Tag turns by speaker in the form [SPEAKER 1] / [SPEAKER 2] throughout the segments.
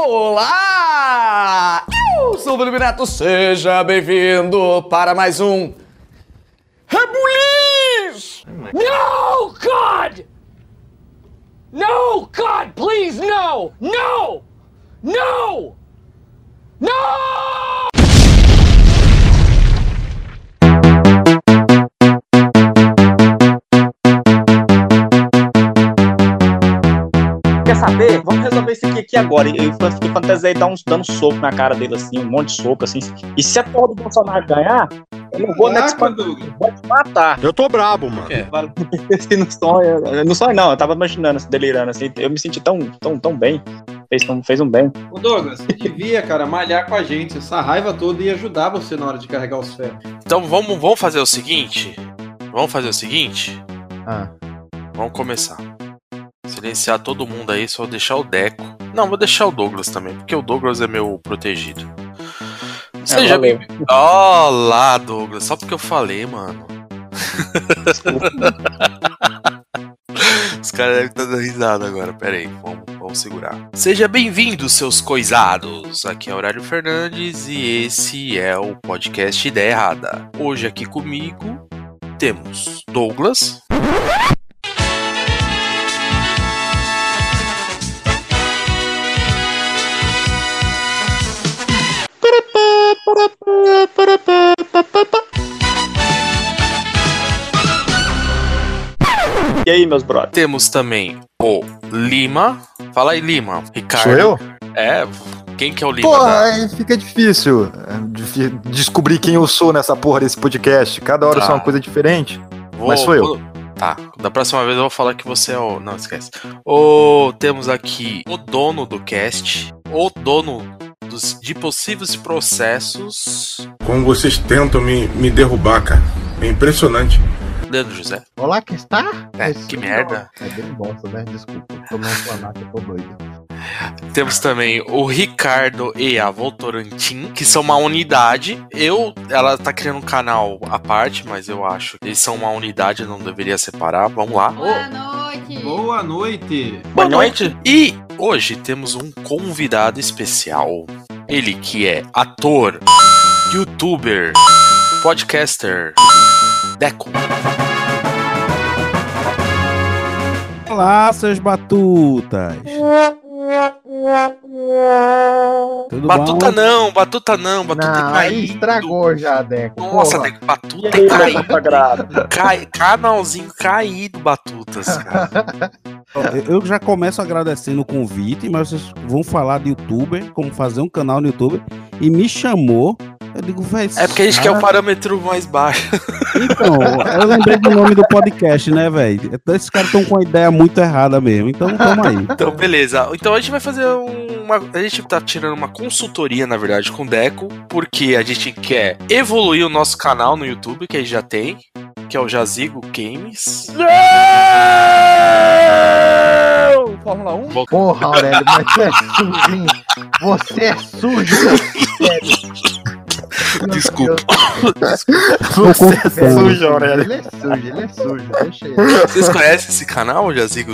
[SPEAKER 1] Olá! Eu sou o Neto, seja bem-vindo para mais um Rebuliz!
[SPEAKER 2] No, God! No, God, please, no! No! No! No!
[SPEAKER 3] Aqui, agora. E eu fiquei fantasiei dar uns dando soco na cara dele, assim, um monte de soco, assim. E se a porra do Bolsonaro ganhar, eu não vou
[SPEAKER 4] Caraca, Douglas.
[SPEAKER 3] vou te matar.
[SPEAKER 5] Eu tô brabo, mano.
[SPEAKER 3] Assim, no sonho, no sonho não, eu tava imaginando, assim, delirando, assim. Eu me senti tão, tão, tão bem. Fez, fez um bem.
[SPEAKER 4] Ô Douglas, você devia, cara, malhar com a gente. Essa raiva toda ia ajudar você na hora de carregar os ferros.
[SPEAKER 6] Então vamos, vamos fazer o seguinte. Vamos fazer o seguinte.
[SPEAKER 7] Ah.
[SPEAKER 6] Vamos começar. Silenciar todo mundo aí, só deixar o Deco. Não, vou deixar o Douglas também, porque o Douglas é meu protegido. Seja
[SPEAKER 3] valeu.
[SPEAKER 6] bem-vindo. Olá, Douglas. Só porque eu falei, mano. Os caras devem estar dando risada agora. Pera aí, vamos, vamos segurar. Seja bem-vindo, seus coisados. Aqui é Horário Fernandes e esse é o podcast Ideia Errada. Hoje aqui comigo temos Douglas.
[SPEAKER 3] E aí, meus brothers?
[SPEAKER 6] Temos também o Lima. Fala aí, Lima. Ricardo.
[SPEAKER 5] Sou eu?
[SPEAKER 6] É, quem que é o Lima?
[SPEAKER 5] Porra,
[SPEAKER 6] da-
[SPEAKER 5] aí fica difícil é, de- descobrir quem eu sou nessa porra desse podcast. Cada hora
[SPEAKER 6] Tá.
[SPEAKER 5] sou uma coisa diferente.
[SPEAKER 6] Vou-
[SPEAKER 5] Mas sou eu.
[SPEAKER 6] vou- Tá, da próxima vez eu vou falar que você é o. Não, esquece. O... Temos aqui o dono do cast, o dono dos... de possíveis processos,
[SPEAKER 8] Como vocês tentam me, me derrubar, cara. É impressionante.
[SPEAKER 6] Leandro José.
[SPEAKER 7] Olá, que está?
[SPEAKER 6] É,
[SPEAKER 7] Esse
[SPEAKER 6] que merda.
[SPEAKER 7] É bem bosta, né? Desculpa. Tô não falar que eu tô doido.
[SPEAKER 6] Temos também o Ricardo e a Voltorantim, que são uma unidade. Eu, ela tá criando um canal à parte, mas eu acho que eles são uma unidade, não deveria separar. Vamos lá.
[SPEAKER 9] Boa noite.
[SPEAKER 4] Boa noite.
[SPEAKER 6] Boa noite. E hoje temos um convidado especial. Ele que é ator, youtuber, podcaster, Deco.
[SPEAKER 10] Olá, seus batutas. Tudo
[SPEAKER 6] Batuta
[SPEAKER 10] bom?
[SPEAKER 6] não, batuta não, batuta
[SPEAKER 7] Não,
[SPEAKER 6] é
[SPEAKER 7] aí
[SPEAKER 6] caído.
[SPEAKER 7] estragou já, Deco.
[SPEAKER 6] Nossa. Deco, batuta
[SPEAKER 3] E aí,
[SPEAKER 6] é
[SPEAKER 3] meu
[SPEAKER 6] caído.
[SPEAKER 3] sagrado?
[SPEAKER 6] Cai, canalzinho caído, batutas, cara.
[SPEAKER 10] Eu já começo agradecendo o convite, mas vocês vão falar de youtuber, como fazer um canal no YouTube, e me chamou. Eu digo, velho.
[SPEAKER 6] É porque a gente quer o parâmetro mais baixo.
[SPEAKER 10] Então, eu lembrei do nome do podcast, né, velho? Então, esses caras estão com a ideia muito errada mesmo. Então, tamo aí.
[SPEAKER 6] Então, beleza. Então a gente vai fazer uma. A gente tá tirando uma consultoria, na verdade, com o Deco, porque a gente quer evoluir o nosso canal no YouTube, que a gente já tem, que é o Jazigo Games.
[SPEAKER 1] Fórmula 1?
[SPEAKER 7] Porra, Aurélio, mas você é sujo, hein? Você é sujo, sério.
[SPEAKER 6] Desculpa.
[SPEAKER 5] Você é sujo, Aurélio.
[SPEAKER 7] Ele é sujo, ele é sujo. Deixa ele.
[SPEAKER 6] Vocês conhecem esse canal, Jazigo?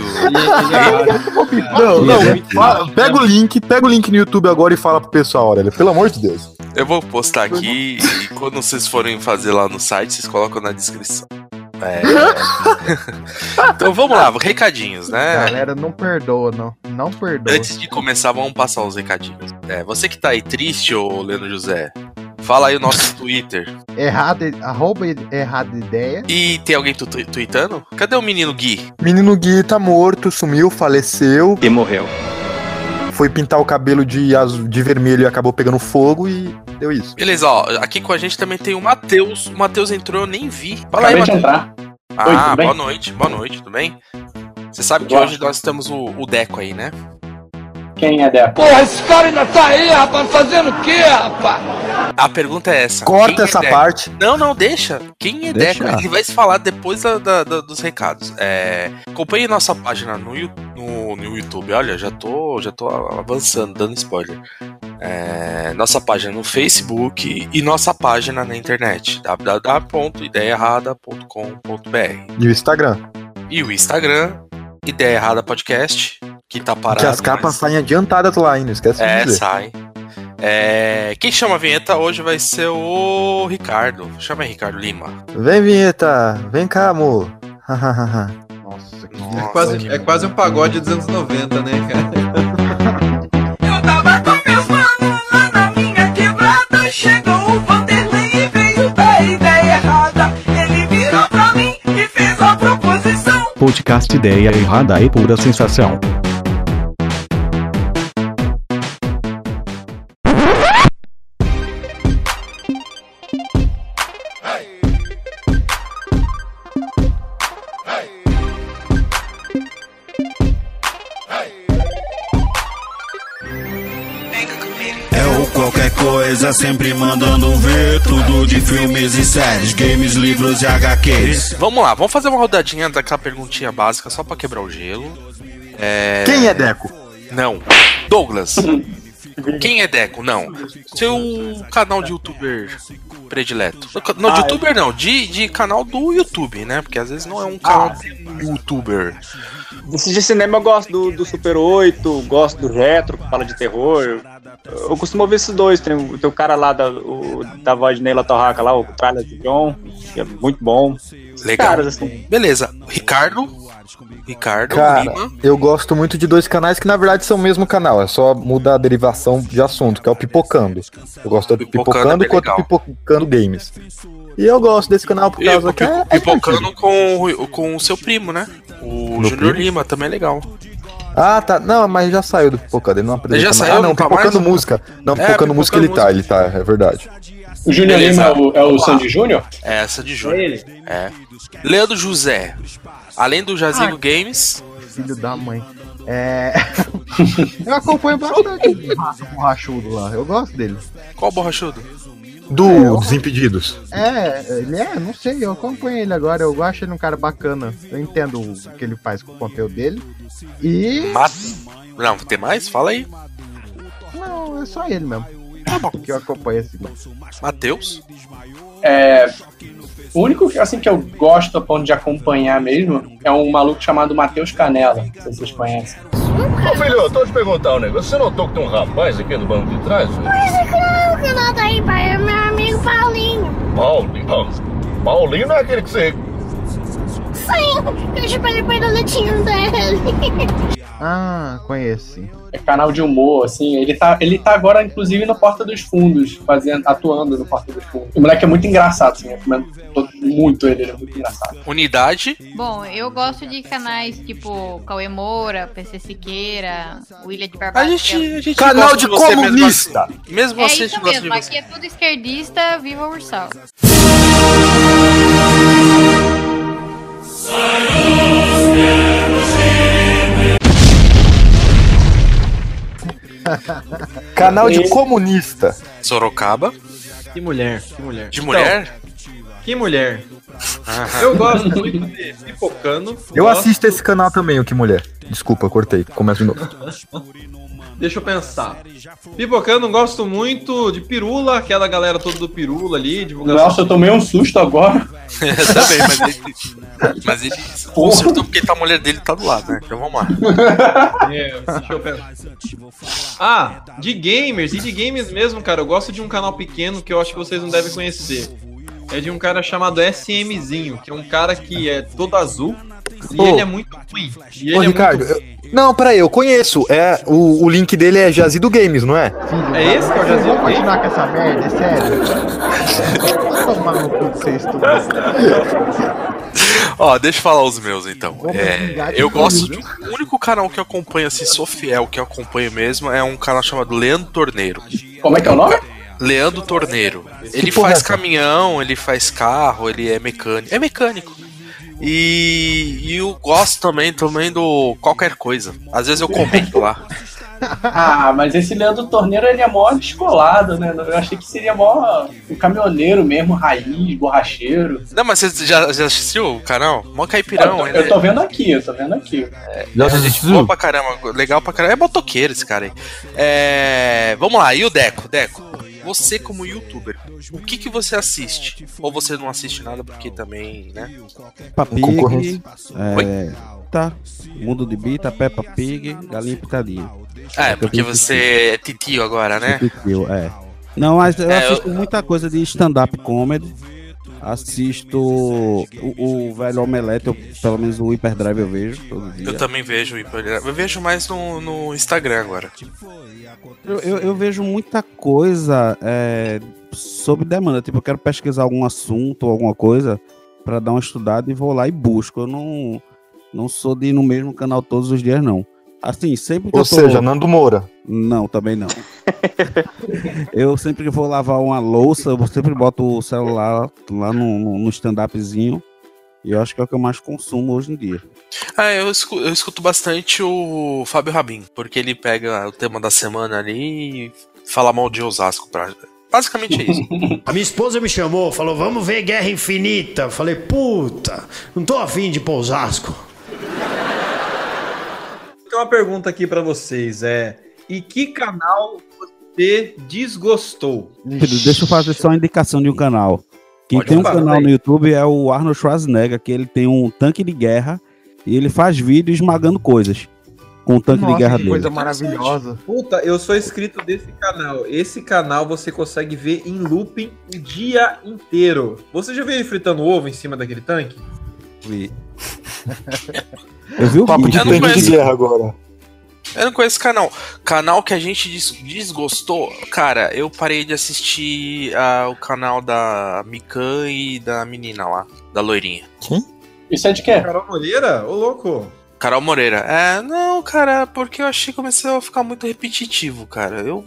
[SPEAKER 5] Não, não.
[SPEAKER 7] Ele é
[SPEAKER 5] pega o link, pega o link no YouTube agora e fala pro pessoal, Aurélio. Pelo amor de Deus.
[SPEAKER 6] Eu vou postar aqui e quando vocês forem fazer lá no site, vocês colocam na descrição. É. então vamos lá, recadinhos, né?
[SPEAKER 7] Galera, não perdoa, não. Não perdoa.
[SPEAKER 6] Antes de começar, vamos passar os recadinhos. É, você que tá aí triste, ô Leandro José, fala aí o nosso Twitter.
[SPEAKER 7] Errado, arroba errada ideia.
[SPEAKER 6] E tem alguém tu tu- tweetando? Cadê o menino Gui?
[SPEAKER 5] Menino Gui tá morto, sumiu, faleceu.
[SPEAKER 3] E morreu.
[SPEAKER 5] Foi pintar o cabelo de, azul, de vermelho e acabou pegando fogo e deu isso.
[SPEAKER 6] Beleza, ó, aqui com a gente também tem o Matheus. O Matheus entrou, eu nem vi. Fala aí,
[SPEAKER 3] Acabei de
[SPEAKER 6] Matheus.
[SPEAKER 3] entrar.
[SPEAKER 6] Ah,
[SPEAKER 3] Oi,
[SPEAKER 6] boa noite, boa noite, tudo bem? Você sabe que
[SPEAKER 3] Boa.
[SPEAKER 6] hoje nós temos o, o Deco aí, né?
[SPEAKER 3] Quem é Deco?
[SPEAKER 2] Porra, esse cara ainda tá aí, rapaz, fazendo o quê, rapaz?
[SPEAKER 6] A pergunta é essa.
[SPEAKER 5] Corta
[SPEAKER 6] quem é
[SPEAKER 5] essa parte.
[SPEAKER 6] Não, não, deixa. Quem é
[SPEAKER 10] Deixa.
[SPEAKER 6] Deco? Ele vai se falar depois da- da- da- dos recados. É, acompanhe nossa página no, no- no YouTube. Olha, já tô, já tô avançando, dando spoiler. É, nossa página no Facebook e nossa página na internet www.ideiaerrada.com.br
[SPEAKER 5] E o Instagram.
[SPEAKER 6] e o Instagram Ideia Errada Podcast que tá parado.
[SPEAKER 5] que as capas
[SPEAKER 6] mas-
[SPEAKER 5] saem adiantadas lá ainda, esquece
[SPEAKER 6] É,
[SPEAKER 5] de dizer.
[SPEAKER 6] sai. É, quem chama a vinheta hoje vai ser o Ricardo. Chama aí, Ricardo Lima.
[SPEAKER 5] Vem, vinheta, vem cá, amor.
[SPEAKER 7] Nossa, que
[SPEAKER 4] É quase, é quase um pagode dos anos 90, né, cara?
[SPEAKER 9] Eu tava começando lá na minha quebrada. Chegou o Vanderlei e veio da ideia errada. Ele virou pra mim e fez a proposição.
[SPEAKER 11] Podcast Ideia Errada e Pura Sensação.
[SPEAKER 12] Filmes e séries, games, livros e HQs.
[SPEAKER 6] Vamos lá, vamos fazer uma rodadinha daquela perguntinha básica só pra quebrar o gelo. É...
[SPEAKER 5] Quem é Deco?
[SPEAKER 6] Não. Douglas. Quem é Deco? Não. Seu canal de youtuber predileto. Não, de
[SPEAKER 3] Ah,
[SPEAKER 6] youtuber não, de, de canal do YouTube, né? Porque às vezes não é um canal de youtuber.
[SPEAKER 3] Desses de cinema eu gosto do, do Super 8, gosto do Retro, que fala de terror. Eu, eu costumo ouvir esses dois. Tem, o- tem o cara lá da, o, da voz de Neila Torraca lá, o trailer do John, que é muito bom.
[SPEAKER 6] Legal.
[SPEAKER 3] Caras, assim.
[SPEAKER 6] Beleza. Ricardo. Ricardo
[SPEAKER 5] Cara,
[SPEAKER 6] Lima.
[SPEAKER 5] eu gosto muito de dois canais que na verdade são o mesmo canal, é só mudar a derivação de assunto, que é o Pipocando. Eu gosto do
[SPEAKER 6] Pipocando é
[SPEAKER 5] Pipocando
[SPEAKER 6] bem
[SPEAKER 5] quanto
[SPEAKER 6] legal.
[SPEAKER 5] Pipocando Games. E eu gosto desse canal por causa que é, é
[SPEAKER 6] Pipocando
[SPEAKER 5] divertido.
[SPEAKER 6] com, o- com o seu primo, né? O Júnior
[SPEAKER 5] primo?
[SPEAKER 6] Lima também é legal.
[SPEAKER 5] Ah, tá. Não, mas já saiu do Pipocando, ele não apresenta
[SPEAKER 6] já
[SPEAKER 5] mais.
[SPEAKER 6] saiu,
[SPEAKER 5] Ah, não,
[SPEAKER 6] não tá
[SPEAKER 5] Pipocando
[SPEAKER 6] mais?
[SPEAKER 5] música. Não,
[SPEAKER 6] É,
[SPEAKER 5] Pipocando música ele
[SPEAKER 6] Pipocando
[SPEAKER 5] tá, ele tá, é verdade.
[SPEAKER 13] O Júnior
[SPEAKER 6] Beleza.
[SPEAKER 13] Lima é o, é o. Sandy Júnior?
[SPEAKER 6] É essa de Júnior.
[SPEAKER 13] É ele?
[SPEAKER 6] É. Leandro José. Além do Jazigo
[SPEAKER 7] Ah.
[SPEAKER 6] Games.
[SPEAKER 7] filho da mãe. É. eu acompanho bastante o borrachudo lá. Eu gosto dele.
[SPEAKER 6] Qual borrachudo?
[SPEAKER 5] Do Desimpedidos.
[SPEAKER 7] É, ele é, não sei, eu acompanho ele agora. Eu acho ele um cara bacana. Eu entendo o que ele faz com o conteúdo dele. E.
[SPEAKER 6] Mat... Não, tem mais? Fala aí.
[SPEAKER 7] Não, é só ele mesmo. Que eu acompanho assim.
[SPEAKER 6] Matheus.
[SPEAKER 13] É, o único que, assim, que eu gosto a ponto de acompanhar mesmo é um maluco chamado Matheus Canela. Não sei se vocês conhecem.
[SPEAKER 14] Ô filho, eu tô te perguntar um negócio. Você notou que tem um rapaz aqui no banco de trás?
[SPEAKER 15] Mas claro tá aí, pai. É meu amigo Paulinho.
[SPEAKER 14] Paulinho. Paulinho não é aquele que você.
[SPEAKER 15] Sim, eu chupei do leitinho dele.
[SPEAKER 7] Ah, conheço.
[SPEAKER 13] É canal de humor, assim. Ele tá, ele tá agora, inclusive, no Porta dos Fundos, fazendo, atuando no Porta dos Fundos. O moleque é muito engraçado, assim. Eu todo- muito ele, ele é muito engraçado.
[SPEAKER 6] Unidade.
[SPEAKER 16] Bom, eu gosto de canais tipo Cauê Moura, PC Siqueira, William de Barbados.
[SPEAKER 6] A gente, a gente
[SPEAKER 5] Canal
[SPEAKER 6] gosta
[SPEAKER 5] de
[SPEAKER 6] você mesmo
[SPEAKER 5] comunista.
[SPEAKER 6] assim. Mesmo
[SPEAKER 16] É
[SPEAKER 6] assim, a
[SPEAKER 16] isso
[SPEAKER 6] de
[SPEAKER 16] mesmo,
[SPEAKER 6] você.
[SPEAKER 16] aqui é tudo esquerdista, viva o Ursal.
[SPEAKER 5] Canal de comunista.
[SPEAKER 6] Sorocaba.
[SPEAKER 4] Que mulher, que mulher.
[SPEAKER 6] De mulher?
[SPEAKER 4] Que mulher.
[SPEAKER 6] Aham.
[SPEAKER 4] Eu gosto muito de Pipocando.
[SPEAKER 5] Eu
[SPEAKER 4] gosto-
[SPEAKER 5] assisto esse canal também, o Que Mulher. Desculpa, cortei. Começa de novo.
[SPEAKER 4] Deixa eu pensar. Pipocando, gosto muito de Pirula, aquela galera toda do Pirula ali, divulgação.
[SPEAKER 13] Nossa, eu tomei um susto agora.
[SPEAKER 6] Também, mas ele. Mas ele consertou porque a mulher dele tá do lado, né? Então vamos lá.
[SPEAKER 4] É, deixa eu pensar. Ah, de gamers, e de games mesmo, cara, eu gosto de um canal pequeno que eu acho que vocês não devem conhecer. É de um cara chamado SMzinho, que é um cara que é todo azul e
[SPEAKER 5] Ô.
[SPEAKER 4] ele é muito ruim. E ele
[SPEAKER 5] Ô,
[SPEAKER 4] é
[SPEAKER 5] Ricardo,
[SPEAKER 4] muito...
[SPEAKER 5] eu- não, peraí, eu conheço. É, o, o link dele é Jazido Games, não é?
[SPEAKER 4] É esse que é o Jazido
[SPEAKER 7] vão continuar com essa merda, é sério? Tomar no cu de vocês.
[SPEAKER 6] Ó, deixa eu falar os meus então. É, eu gosto de. O único canal que eu acompanho, assim, sou fiel, que eu acompanho mesmo, é um canal chamado Leandro Torneiro.
[SPEAKER 13] Como é que é o nome?
[SPEAKER 6] Leandro Torneiro. Ele
[SPEAKER 5] é
[SPEAKER 6] faz
[SPEAKER 5] essa?
[SPEAKER 6] caminhão, ele faz carro, ele é mecânico. É mecânico. E, e eu gosto também, também do qualquer coisa. Às vezes eu comento lá.
[SPEAKER 13] Ah, mas esse Leandro Torneiro, ele é mó descolado, né? Eu achei que seria mó o caminhoneiro mesmo, raiz, borracheiro.
[SPEAKER 6] Não, mas você já, já assistiu o canal? Mó caipirão.
[SPEAKER 13] eu,
[SPEAKER 6] ele
[SPEAKER 13] eu tô
[SPEAKER 6] é-
[SPEAKER 13] vendo aqui, eu tô vendo aqui.
[SPEAKER 6] Já gente boa pra caramba, legal pra caramba. É motoqueiro esse cara aí. É, vamos lá, e o Deco? Deco. Você como youtuber, o que que você assiste? Ou você não assiste nada porque também, né?
[SPEAKER 10] Peppa Pig,
[SPEAKER 6] Concorrência.
[SPEAKER 10] é, tá, Mundo de Bita, Peppa Pig, Galinha Pitadinha.
[SPEAKER 6] É, porque você é titio agora, né?
[SPEAKER 10] Titio, é. Não, mas eu
[SPEAKER 6] É, eu-
[SPEAKER 10] assisto muita coisa de stand-up comedy. Assisto o, o velho Omelete, eu- pelo menos o Hyperdrive eu vejo todo dia.
[SPEAKER 6] Eu também vejo, eu vejo mais no, no Instagram agora.
[SPEAKER 10] Eu, eu- eu vejo muita coisa é, sob demanda. Tipo, eu quero pesquisar algum assunto, alguma coisa, pra dar uma estudada e vou lá e busco. Eu não, não sou de ir no mesmo canal todos os dias, não. Assim, sempre que
[SPEAKER 5] Ou
[SPEAKER 10] eu tô...
[SPEAKER 5] seja, Nando Moura.
[SPEAKER 10] Não, também não. eu sempre que vou lavar uma louça, eu sempre boto o celular lá no, no- stand-upzinho. E eu acho que é o que eu mais consumo hoje em dia.
[SPEAKER 6] Ah, eu escuto, eu escuto bastante o Fábio Rabin, porque ele pega o tema da semana ali e fala mal de Osasco. Pra... Basicamente é isso.
[SPEAKER 17] A minha esposa me chamou, falou: vamos ver Guerra Infinita. Eu Falei, puta, não tô afim de Osasco.
[SPEAKER 4] Tem uma pergunta aqui pra vocês, é... E que canal você desgostou?
[SPEAKER 10] Pedro, Deixa eu fazer só uma indicação de um canal. Quem
[SPEAKER 4] Pode
[SPEAKER 10] tem um canal
[SPEAKER 4] vai.
[SPEAKER 10] no YouTube é o Arnold Schwarzenegger, que ele tem um tanque de guerra e ele faz vídeo esmagando coisas com o tanque de guerra dele.
[SPEAKER 7] maravilhosa.
[SPEAKER 4] Puta, eu sou inscrito desse canal. Esse canal você consegue ver em looping o dia inteiro. Você já viu ele fritando ovo em cima daquele tanque?
[SPEAKER 10] Vi. Eu vi o
[SPEAKER 5] Papo de tanque de guerra agora.
[SPEAKER 6] Eu não conheço esse canal. Canal que a gente des- desgostou. Cara, eu parei de assistir ah, o canal da Mikan e da menina lá, da loirinha.
[SPEAKER 13] Isso é de quê?
[SPEAKER 4] Carol Moreira? Ô, louco.
[SPEAKER 6] Carol Moreira. É, não, cara, porque eu achei que começou a ficar muito repetitivo, cara. Eu.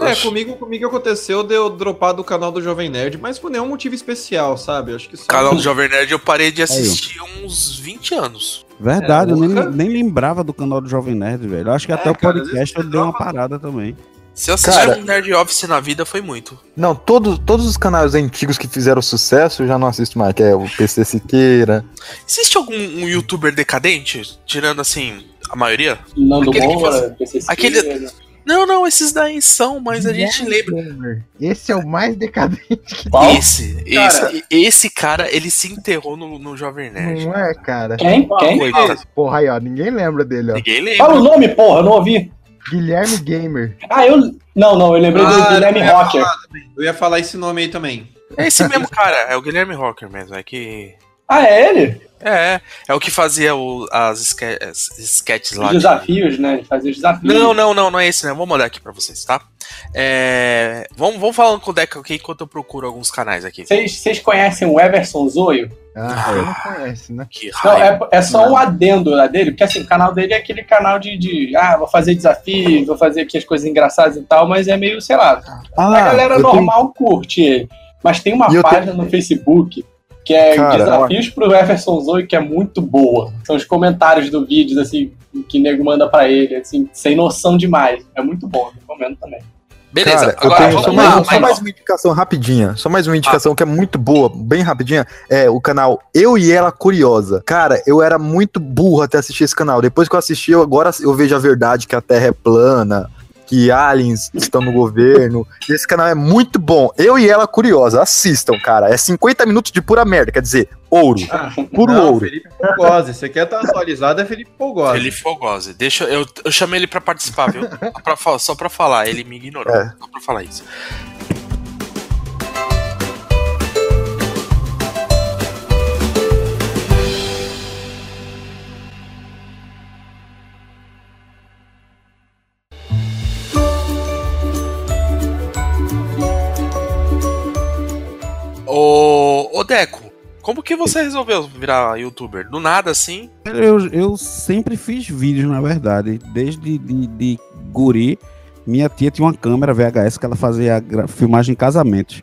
[SPEAKER 4] É, comigo, comigo aconteceu de eu dropar do canal do Jovem Nerd, mas por nenhum motivo especial, sabe? Acho que só.
[SPEAKER 6] O canal do Jovem Nerd eu parei de assistir há uns 20 anos.
[SPEAKER 10] Verdade,
[SPEAKER 4] É,
[SPEAKER 10] eu nem, nem lembrava do canal do Jovem Nerd, velho. Eu acho que até o
[SPEAKER 4] cara, às
[SPEAKER 10] podcast eu dei uma parada também.
[SPEAKER 6] Se eu assistir
[SPEAKER 5] Cara-
[SPEAKER 6] um Nerd Office na vida, foi muito.
[SPEAKER 5] Não, todos, todos os canais antigos que fizeram sucesso eu já não assisto mais, que é o PC Siqueira.
[SPEAKER 6] Existe algum um youtuber decadente? Tirando assim, a maioria?
[SPEAKER 13] Nando Moura,
[SPEAKER 6] faz-
[SPEAKER 13] PCC.
[SPEAKER 6] Aquele- Não, não, esses daí são, mas a gente lembra.
[SPEAKER 7] Esse é o mais decadente que
[SPEAKER 6] Esse,
[SPEAKER 7] Cara.
[SPEAKER 6] esse, esse cara, ele se enterrou no, no Jovem Nerd.
[SPEAKER 7] Não é, cara?
[SPEAKER 13] Quem? Quem?
[SPEAKER 6] Coitado.
[SPEAKER 7] Porra, aí, ó, ninguém lembra dele, ó.
[SPEAKER 6] Ninguém lembra.
[SPEAKER 13] Fala o nome, porra, eu não ouvi.
[SPEAKER 7] Guilherme Gamer.
[SPEAKER 13] Ah, eu. Não, não, eu lembrei do
[SPEAKER 4] Ah,
[SPEAKER 13] Guilherme
[SPEAKER 4] eu
[SPEAKER 13] Rocker.
[SPEAKER 4] falar. Eu ia falar esse nome aí também.
[SPEAKER 6] É esse mesmo cara, é o Guilherme Rocker mesmo, é que...
[SPEAKER 13] Ah, é ele?
[SPEAKER 6] É, é o que fazia o- as, esque, as sketches lá.
[SPEAKER 13] Os
[SPEAKER 6] de-
[SPEAKER 13] desafios, né? Fazer os desafios.
[SPEAKER 6] Não, não, não, não é esse, né? Vou mandar aqui pra vocês, tá? É... Vamos, vamos falando com o Deca aqui enquanto eu procuro alguns canais aqui.
[SPEAKER 13] Vocês conhecem o Everson Zoio?
[SPEAKER 7] Ah, eu não conhece, né?
[SPEAKER 6] Que
[SPEAKER 13] Não,
[SPEAKER 6] raiva.
[SPEAKER 13] é, é só um adendo lá dele, porque assim, o canal dele é aquele canal de, de ah, vou fazer desafios, vou fazer aqui as coisas engraçadas e tal, mas é meio, sei lá.
[SPEAKER 5] Ah,
[SPEAKER 13] a galera
[SPEAKER 5] eu tenho-
[SPEAKER 13] normal curte ele. Mas tem uma
[SPEAKER 5] E
[SPEAKER 13] página no Facebook que é
[SPEAKER 5] Cara,
[SPEAKER 13] Desafios pro Everson Zoe, que é muito boa. São os comentários do vídeo, assim, que o nego manda pra ele, assim, sem noção demais. É muito bom, recomendo também.
[SPEAKER 6] Beleza,
[SPEAKER 5] Cara, eu
[SPEAKER 6] agora
[SPEAKER 5] tenho
[SPEAKER 6] vamos
[SPEAKER 5] só,
[SPEAKER 6] lá.
[SPEAKER 5] mais, só mais uma indicação rapidinha. Só mais uma indicação que é muito boa, bem rapidinha. É o canal Eu e Ela Curiosa. Cara, eu era muito burro até assistir esse canal. Depois que eu assisti, eu, agora eu vejo a verdade que a Terra é plana, que aliens estão no governo. Esse canal é muito bom. Eu e Ela Curiosa. Assistam, cara. É 50 minutos de pura merda. Quer dizer, ouro. Puro
[SPEAKER 4] Não,
[SPEAKER 5] ouro.
[SPEAKER 4] Felipe Fogose. Você quer estar atualizado, é Felipe Fogose.
[SPEAKER 6] Felipe Fogose. Deixa eu, eu chamei ele pra participar, viu? Só pra, só pra falar, ele me ignorou.
[SPEAKER 5] É.
[SPEAKER 6] Só pra falar isso. Como que você resolveu virar youtuber? Do nada assim?
[SPEAKER 10] Eu, eu sempre fiz vídeos, na verdade. Desde de, de guri, minha tia tinha uma câmera VHS que ela fazia filmagem em casamentos.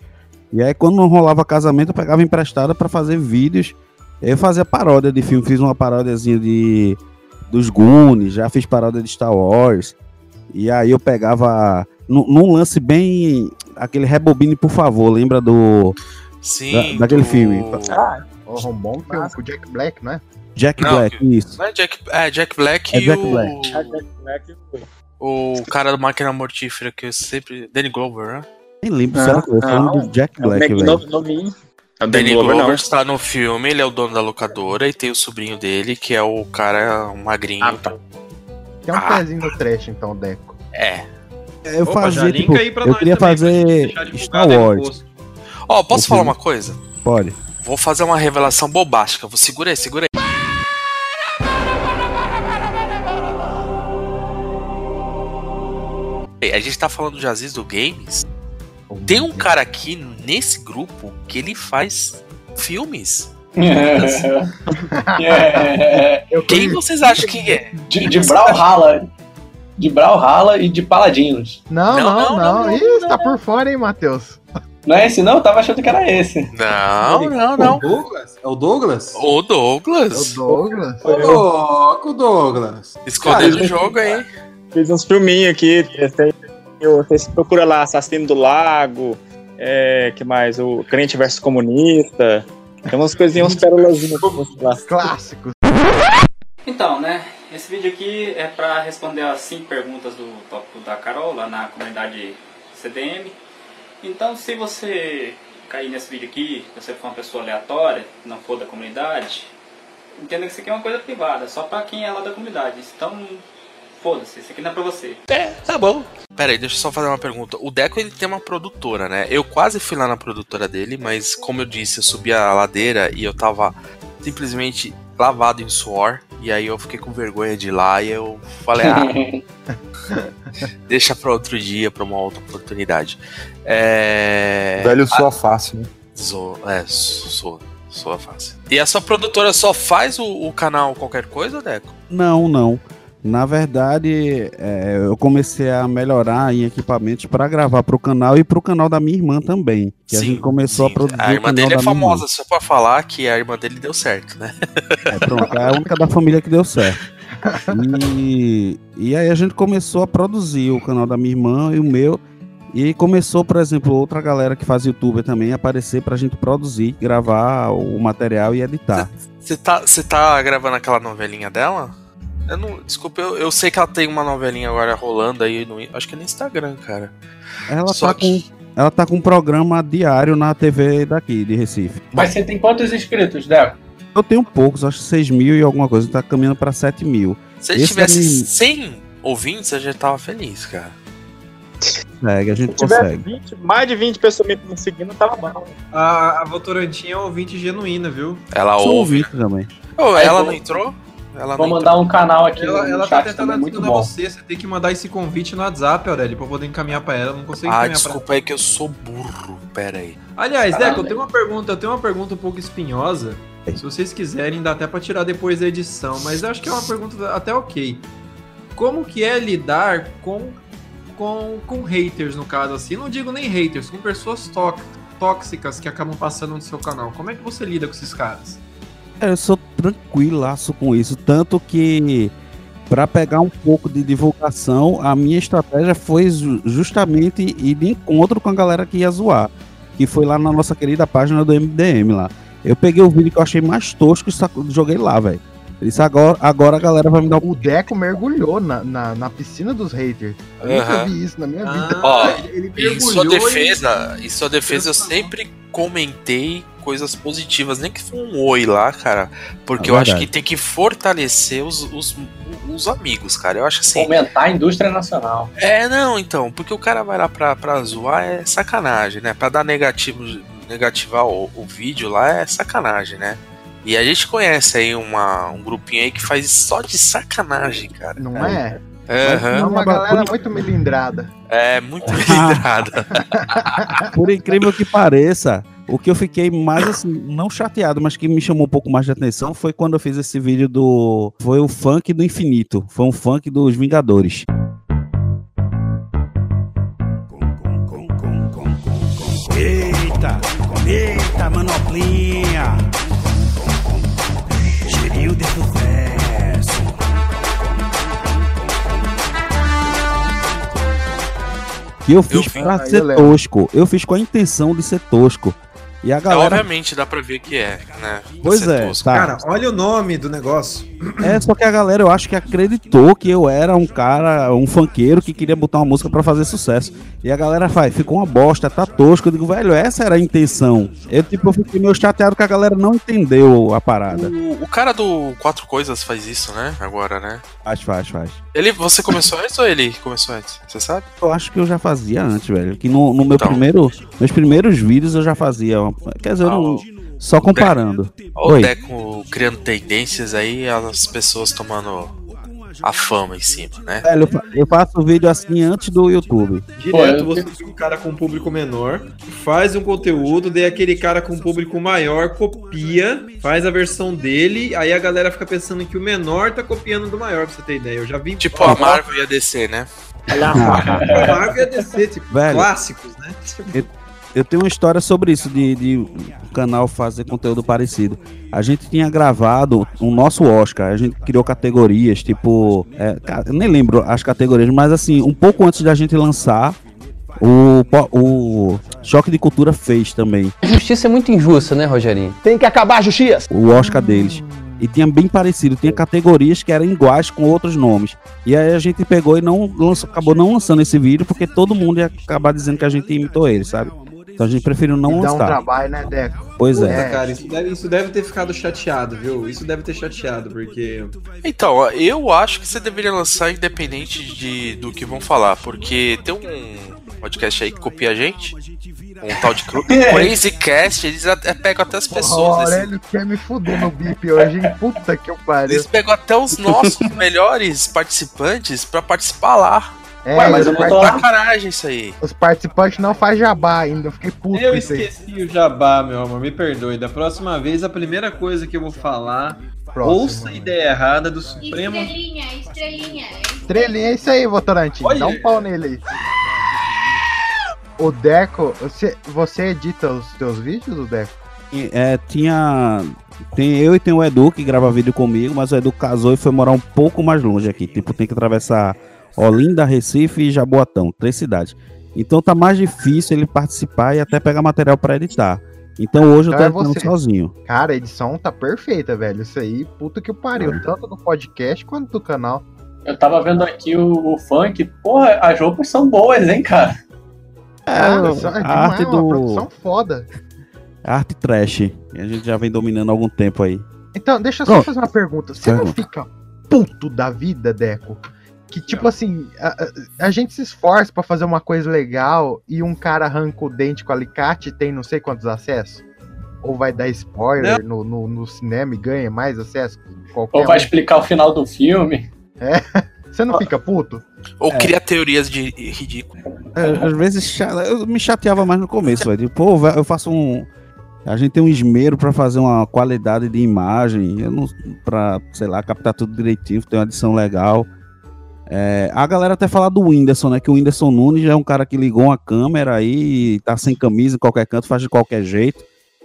[SPEAKER 10] E aí, quando não rolava casamento, eu pegava emprestada pra fazer vídeos. Eu fazia paródia de filme, fiz uma paródiazinha de dos Goonies, já fiz paródia de Star Wars. E aí eu pegava num, num lance bem aquele rebobine, por favor, lembra do
[SPEAKER 6] Sim.
[SPEAKER 10] da- daquele
[SPEAKER 6] do-
[SPEAKER 10] filme?
[SPEAKER 7] Ah, o bom filme com o Jack Black, não é?
[SPEAKER 10] Jack
[SPEAKER 6] Não,
[SPEAKER 10] Black, isso.
[SPEAKER 6] Não é Jack, é Jack Black
[SPEAKER 10] É
[SPEAKER 6] e
[SPEAKER 10] Jack
[SPEAKER 6] o.
[SPEAKER 10] Black.
[SPEAKER 6] O cara do Máquina Mortífera que eu sempre. Danny Glover, né?
[SPEAKER 10] Nem lembro se era eu falando do Jack Black, velho.
[SPEAKER 3] É o
[SPEAKER 6] Danny
[SPEAKER 3] Danny Glover,
[SPEAKER 6] Glover está no filme, ele é o dono da locadora e tem o sobrinho dele, que é o cara um magrinho.
[SPEAKER 3] Ah, tá.
[SPEAKER 7] Tem um pezinho no trash, então, Deco.
[SPEAKER 6] É.
[SPEAKER 10] Eu
[SPEAKER 4] Opa,
[SPEAKER 10] fazia, tipo,
[SPEAKER 4] aí pra
[SPEAKER 10] eu
[SPEAKER 4] nós
[SPEAKER 10] queria
[SPEAKER 4] também,
[SPEAKER 10] fazer Star Wars.
[SPEAKER 6] Ó, posso
[SPEAKER 10] Eu
[SPEAKER 6] falar uma coisa?
[SPEAKER 10] Pode.
[SPEAKER 6] Vou fazer uma revelação bobástica. Vou segura aí, segura aí. A gente tá falando de Aziz do Games. Tem um cara aqui nesse grupo que ele faz filmes.
[SPEAKER 13] É,
[SPEAKER 6] Quem vocês acham que é?
[SPEAKER 13] De, de Brawlhalla. De Brawlhalla e de Paladinos.
[SPEAKER 7] Não, não, não. Ih, você tá por fora, hein, Matheus?
[SPEAKER 13] Não é esse não? Eu tava achando que era esse.
[SPEAKER 6] Não, não, não.
[SPEAKER 18] Douglas? É o Douglas?
[SPEAKER 6] O Douglas.
[SPEAKER 7] Douglas.
[SPEAKER 18] Ô, louco, Douglas.
[SPEAKER 6] Escondendo o jogo aí.
[SPEAKER 3] Fiz uns filminhos aqui. Você procura lá Assassino do Lago. É, que mais? O Crente versus Comunista. Tem umas coisinhas, você lá.
[SPEAKER 7] Clássicos.
[SPEAKER 19] Então, né? Esse vídeo aqui é para responder as cinco perguntas do tópico da Carol lá na comunidade CDM. Então, se você cair nesse vídeo aqui, se você for uma pessoa aleatória, não for da comunidade, entenda que isso aqui é uma coisa privada, só para quem é lá da comunidade. Então, foda-se, isso aqui não é pra você.
[SPEAKER 6] É, tá bom. Pera aí, deixa eu só fazer uma pergunta. O Deco ele tem uma produtora, né? Eu quase fui lá na produtora dele, mas como eu disse, eu subi a ladeira e eu tava simplesmente lavado em suor. E aí eu fiquei com vergonha de ir lá e eu falei, ah, deixa pra outro dia, pra uma outra oportunidade. É.
[SPEAKER 5] Velho soa fácil, né?
[SPEAKER 6] Zo- é, soa, soa fácil. E a sua produtora só faz o, o canal qualquer coisa, Deco?
[SPEAKER 10] Não, não. Na verdade, é, eu comecei a melhorar em equipamentos para gravar pro canal e pro canal da minha irmã também. Que a
[SPEAKER 6] Sim,
[SPEAKER 10] gente começou a produzir
[SPEAKER 6] A
[SPEAKER 10] o
[SPEAKER 6] irmã dele é famosa, só pra falar que a irmã dele deu certo, né?
[SPEAKER 10] É, pronto, é a única da família que deu certo. E, e aí a gente começou a produzir o canal da minha irmã e o meu. E começou, por exemplo, outra galera que faz youtuber também a aparecer pra gente produzir, gravar o material e editar.
[SPEAKER 6] Você tá, você tá gravando aquela novelinha dela? Eu não, desculpa, eu, eu sei que ela tem uma novelinha agora rolando aí no, acho que é no Instagram, cara.
[SPEAKER 10] Ela
[SPEAKER 6] Só
[SPEAKER 10] tá, com, ela tá com um programa diário na TV daqui, de Recife.
[SPEAKER 13] Mas você tem quantos inscritos, Deco?
[SPEAKER 10] Eu tenho poucos, acho que 6 mil e alguma coisa, tá caminhando pra 7 mil.
[SPEAKER 6] Se ele
[SPEAKER 10] Esse
[SPEAKER 6] tivesse
[SPEAKER 10] é
[SPEAKER 6] 100 ouvintes, eu já tava feliz, cara.
[SPEAKER 10] Consegue, a gente
[SPEAKER 3] Se tivesse
[SPEAKER 10] consegue.
[SPEAKER 3] 20, mais de 20 pessoas me seguindo, tava bom.
[SPEAKER 4] A, a Votorantim é ouvinte genuína, viu?
[SPEAKER 6] Ela
[SPEAKER 10] Sou
[SPEAKER 6] ouve.
[SPEAKER 10] ouvinte também.
[SPEAKER 13] Aí,
[SPEAKER 6] ela
[SPEAKER 13] vou-
[SPEAKER 6] não entrou? Ela
[SPEAKER 13] Vou mandar um canal aqui
[SPEAKER 4] Ela,
[SPEAKER 13] no
[SPEAKER 4] ela tá
[SPEAKER 13] chat
[SPEAKER 4] tentando
[SPEAKER 13] também, muito
[SPEAKER 4] adicionar
[SPEAKER 13] bom.
[SPEAKER 4] você, você tem que mandar esse convite no WhatsApp, Aurélio, pra eu poder encaminhar pra ela. Eu não consigo
[SPEAKER 6] Ah, desculpa aí que eu sou burro. Pera aí.
[SPEAKER 4] pra. Aliás, Deco, eu tenho uma pergunta, eu tenho uma pergunta um pouco espinhosa. Se vocês quiserem, dá até pra tirar depois da edição, mas eu acho que é uma pergunta até ok. Como que é lidar com, com, com haters, no caso assim? Não digo nem haters, com pessoas tó- tóxicas que acabam passando no seu canal. Como é que você lida com esses caras?
[SPEAKER 10] Eu sou tranquilaço com isso, tanto que para pegar um pouco de divulgação, a minha estratégia foi ju- justamente ir de encontro com a galera que ia zoar, que foi lá na nossa querida página do MDM lá. Eu peguei o vídeo que eu achei mais tosco e joguei lá, velho. Disse agora, agora a galera vai me dar um
[SPEAKER 7] O Deco mergulhou na, na, na piscina dos haters. Eu nunca
[SPEAKER 6] Aham.
[SPEAKER 7] vi isso na minha vida.
[SPEAKER 4] Ah,
[SPEAKER 6] Ó,
[SPEAKER 4] ele
[SPEAKER 6] em sua defesa, em sua defesa, eu sempre comentei coisas positivas, nem que for um oi lá, cara. Porque
[SPEAKER 10] É
[SPEAKER 6] eu acho que tem que fortalecer os, os, os amigos, cara. Eu acho assim.
[SPEAKER 13] Fomentar a indústria nacional.
[SPEAKER 6] É, não, então, porque o cara vai lá pra, pra zoar é sacanagem, né? Pra dar negativo, negativar o, o vídeo lá é sacanagem, né? E a gente conhece aí uma, um grupinho aí que faz só de sacanagem, cara.
[SPEAKER 7] Não é?
[SPEAKER 6] Aham.
[SPEAKER 7] É uma galera muito melindrada.
[SPEAKER 6] É muito melindrada.
[SPEAKER 10] Por incrível que pareça, o que eu fiquei mais assim, não chateado, mas que me chamou um pouco mais de atenção foi quando eu fiz esse vídeo do. Foi o funk do infinito. Foi um funk dos Vingadores.
[SPEAKER 12] Eita, eita, manoplinha.
[SPEAKER 10] Que eu fiz
[SPEAKER 12] vi.
[SPEAKER 10] pra
[SPEAKER 12] Aí
[SPEAKER 10] ser
[SPEAKER 12] eu
[SPEAKER 10] tosco. Eu fiz com a intenção de ser tosco. E a
[SPEAKER 6] É,
[SPEAKER 10] galera.
[SPEAKER 6] obviamente dá pra ver que é, né?
[SPEAKER 10] Pois é,
[SPEAKER 6] tosco.
[SPEAKER 10] tá.
[SPEAKER 20] Cara, olha o nome do negócio.
[SPEAKER 10] É, só que a galera eu acho que acreditou que eu era um cara, um funkeiro que queria botar uma música pra fazer sucesso. E a galera faz, ficou uma bosta, tá tosco. Eu digo, velho, essa era a intenção. Eu, tipo, eu fiquei meio chateado que a galera não entendeu a parada.
[SPEAKER 6] O, o cara do Quatro Coisas faz isso, né? Agora, né?
[SPEAKER 10] Faz, faz, faz.
[SPEAKER 6] Ele, você começou antes ou ele começou antes? Você sabe?
[SPEAKER 10] Eu acho que eu já fazia antes, velho. Que no, no meu
[SPEAKER 6] Então.
[SPEAKER 10] primeiro. Meus primeiros vídeos eu já fazia. Quer dizer, eu não- só comparando.
[SPEAKER 6] Olha o
[SPEAKER 10] Oi.
[SPEAKER 6] Deco criando tendências aí, as pessoas tomando a fama em cima, né?
[SPEAKER 10] Velho, eu fa- eu faço vídeo assim antes do YouTube.
[SPEAKER 4] Direto você tem um cara com um público menor, faz um conteúdo, daí aquele cara com um público maior copia, faz a versão dele, aí a galera fica pensando que o menor tá copiando do maior, pra você ter ideia. Eu já vi.
[SPEAKER 6] Tipo a Marvel ia descer, né?
[SPEAKER 4] a Marvel ia descer, tipo,
[SPEAKER 10] Velho.
[SPEAKER 4] clássicos, né?
[SPEAKER 10] Eu, eu tenho uma história sobre isso, de, de o canal fazer conteúdo parecido. A gente tinha gravado o nosso Oscar, a gente criou categorias, tipo. é, nem lembro as categorias, mas assim, um pouco antes da gente lançar, o, o Choque de Cultura fez também.
[SPEAKER 21] A justiça é muito injusta, né, Rogerinho? Tem que acabar a justiça.
[SPEAKER 10] o Oscar deles. E tinha bem parecido, tinha categorias que eram iguais com outros nomes. E aí a gente pegou e não lançou, acabou não lançando esse vídeo porque todo mundo ia acabar dizendo que a gente imitou ele, sabe? Então a gente preferiu não
[SPEAKER 7] Dá um
[SPEAKER 10] lançar.
[SPEAKER 7] trabalho, né, Deco?
[SPEAKER 10] Pois é.
[SPEAKER 4] Puta, cara, isso deve, isso deve ter ficado chateado, viu? Isso deve ter chateado, porque.
[SPEAKER 6] Então, eu acho que você deveria lançar independente de, do que vão falar, porque tem um podcast aí que copia a gente, um tal de Cru- Crazy Cast, eles até pegam até as pessoas. desse-
[SPEAKER 7] Aurélio quer me fuder no bip hoje, hein? Puta que eu pariu.
[SPEAKER 6] Eles pegam até os nossos melhores participantes pra participar lá.
[SPEAKER 7] É, Ué, mas eu não tô lá.
[SPEAKER 6] Sacanagem isso aí.
[SPEAKER 7] Os participantes não fazem jabá ainda, eu fiquei puto
[SPEAKER 4] Eu esqueci o jabá, meu amor, me perdoe. Da próxima vez, a primeira coisa que eu vou falar,
[SPEAKER 7] Próximo.
[SPEAKER 4] ouça a ideia errada do Supremo.
[SPEAKER 15] Estrelinha, estrelinha.
[SPEAKER 7] Estrelinha, é isso aí, Votorantim. Dá um pau nele aí. O Deco, você, você edita os teus vídeos, o Deco?
[SPEAKER 10] É, tinha. Tem eu e tem o Edu que grava vídeo comigo, mas o Edu casou e foi morar um pouco mais longe aqui. Tipo, tem que atravessar Olinda, Recife e Jaboatão, três cidades. Então tá mais difícil ele participar e até pegar material pra editar. Então hoje eu tô
[SPEAKER 7] Então é
[SPEAKER 10] editando
[SPEAKER 7] você.
[SPEAKER 10] sozinho.
[SPEAKER 7] Cara, a edição tá perfeita, velho. Isso aí, puta que pariu. Tanto no podcast quanto no canal.
[SPEAKER 13] Eu tava vendo aqui o, o funk, porra, as roupas são boas, hein, cara?
[SPEAKER 7] Cara,
[SPEAKER 10] a
[SPEAKER 7] isso é demais,
[SPEAKER 10] arte
[SPEAKER 7] uma
[SPEAKER 10] do-
[SPEAKER 7] produção foda.
[SPEAKER 10] Arte trash. E a gente já vem dominando há algum tempo aí.
[SPEAKER 7] Então, deixa eu só
[SPEAKER 10] Pronto.
[SPEAKER 7] fazer uma pergunta. Você não
[SPEAKER 10] Pergunta.
[SPEAKER 7] fica puto da vida, Deco? Que tipo assim, a, a- gente se esforça pra fazer uma coisa legal e um cara arranca o dente com alicate e tem não sei quantos acessos? Ou vai dar spoiler no, no, no cinema e ganha mais acesso? que Qualquer
[SPEAKER 13] Ou vai
[SPEAKER 7] um?
[SPEAKER 13] explicar o final do filme.
[SPEAKER 7] É. Você não fica puto?
[SPEAKER 6] Ou
[SPEAKER 10] É.
[SPEAKER 6] cria teorias de ridículo.
[SPEAKER 10] É, às vezes eu me chateava mais no começo, velho. Tipo, Pô, eu faço um. A gente tem um esmero pra fazer uma qualidade de imagem, eu não, pra, sei lá, captar tudo direitinho, ter uma edição legal. É, a galera até fala do Whindersson, né? Que o Whindersson Nunes é um cara que ligou uma câmera aí, tá sem camisa em qualquer canto, faz de qualquer jeito,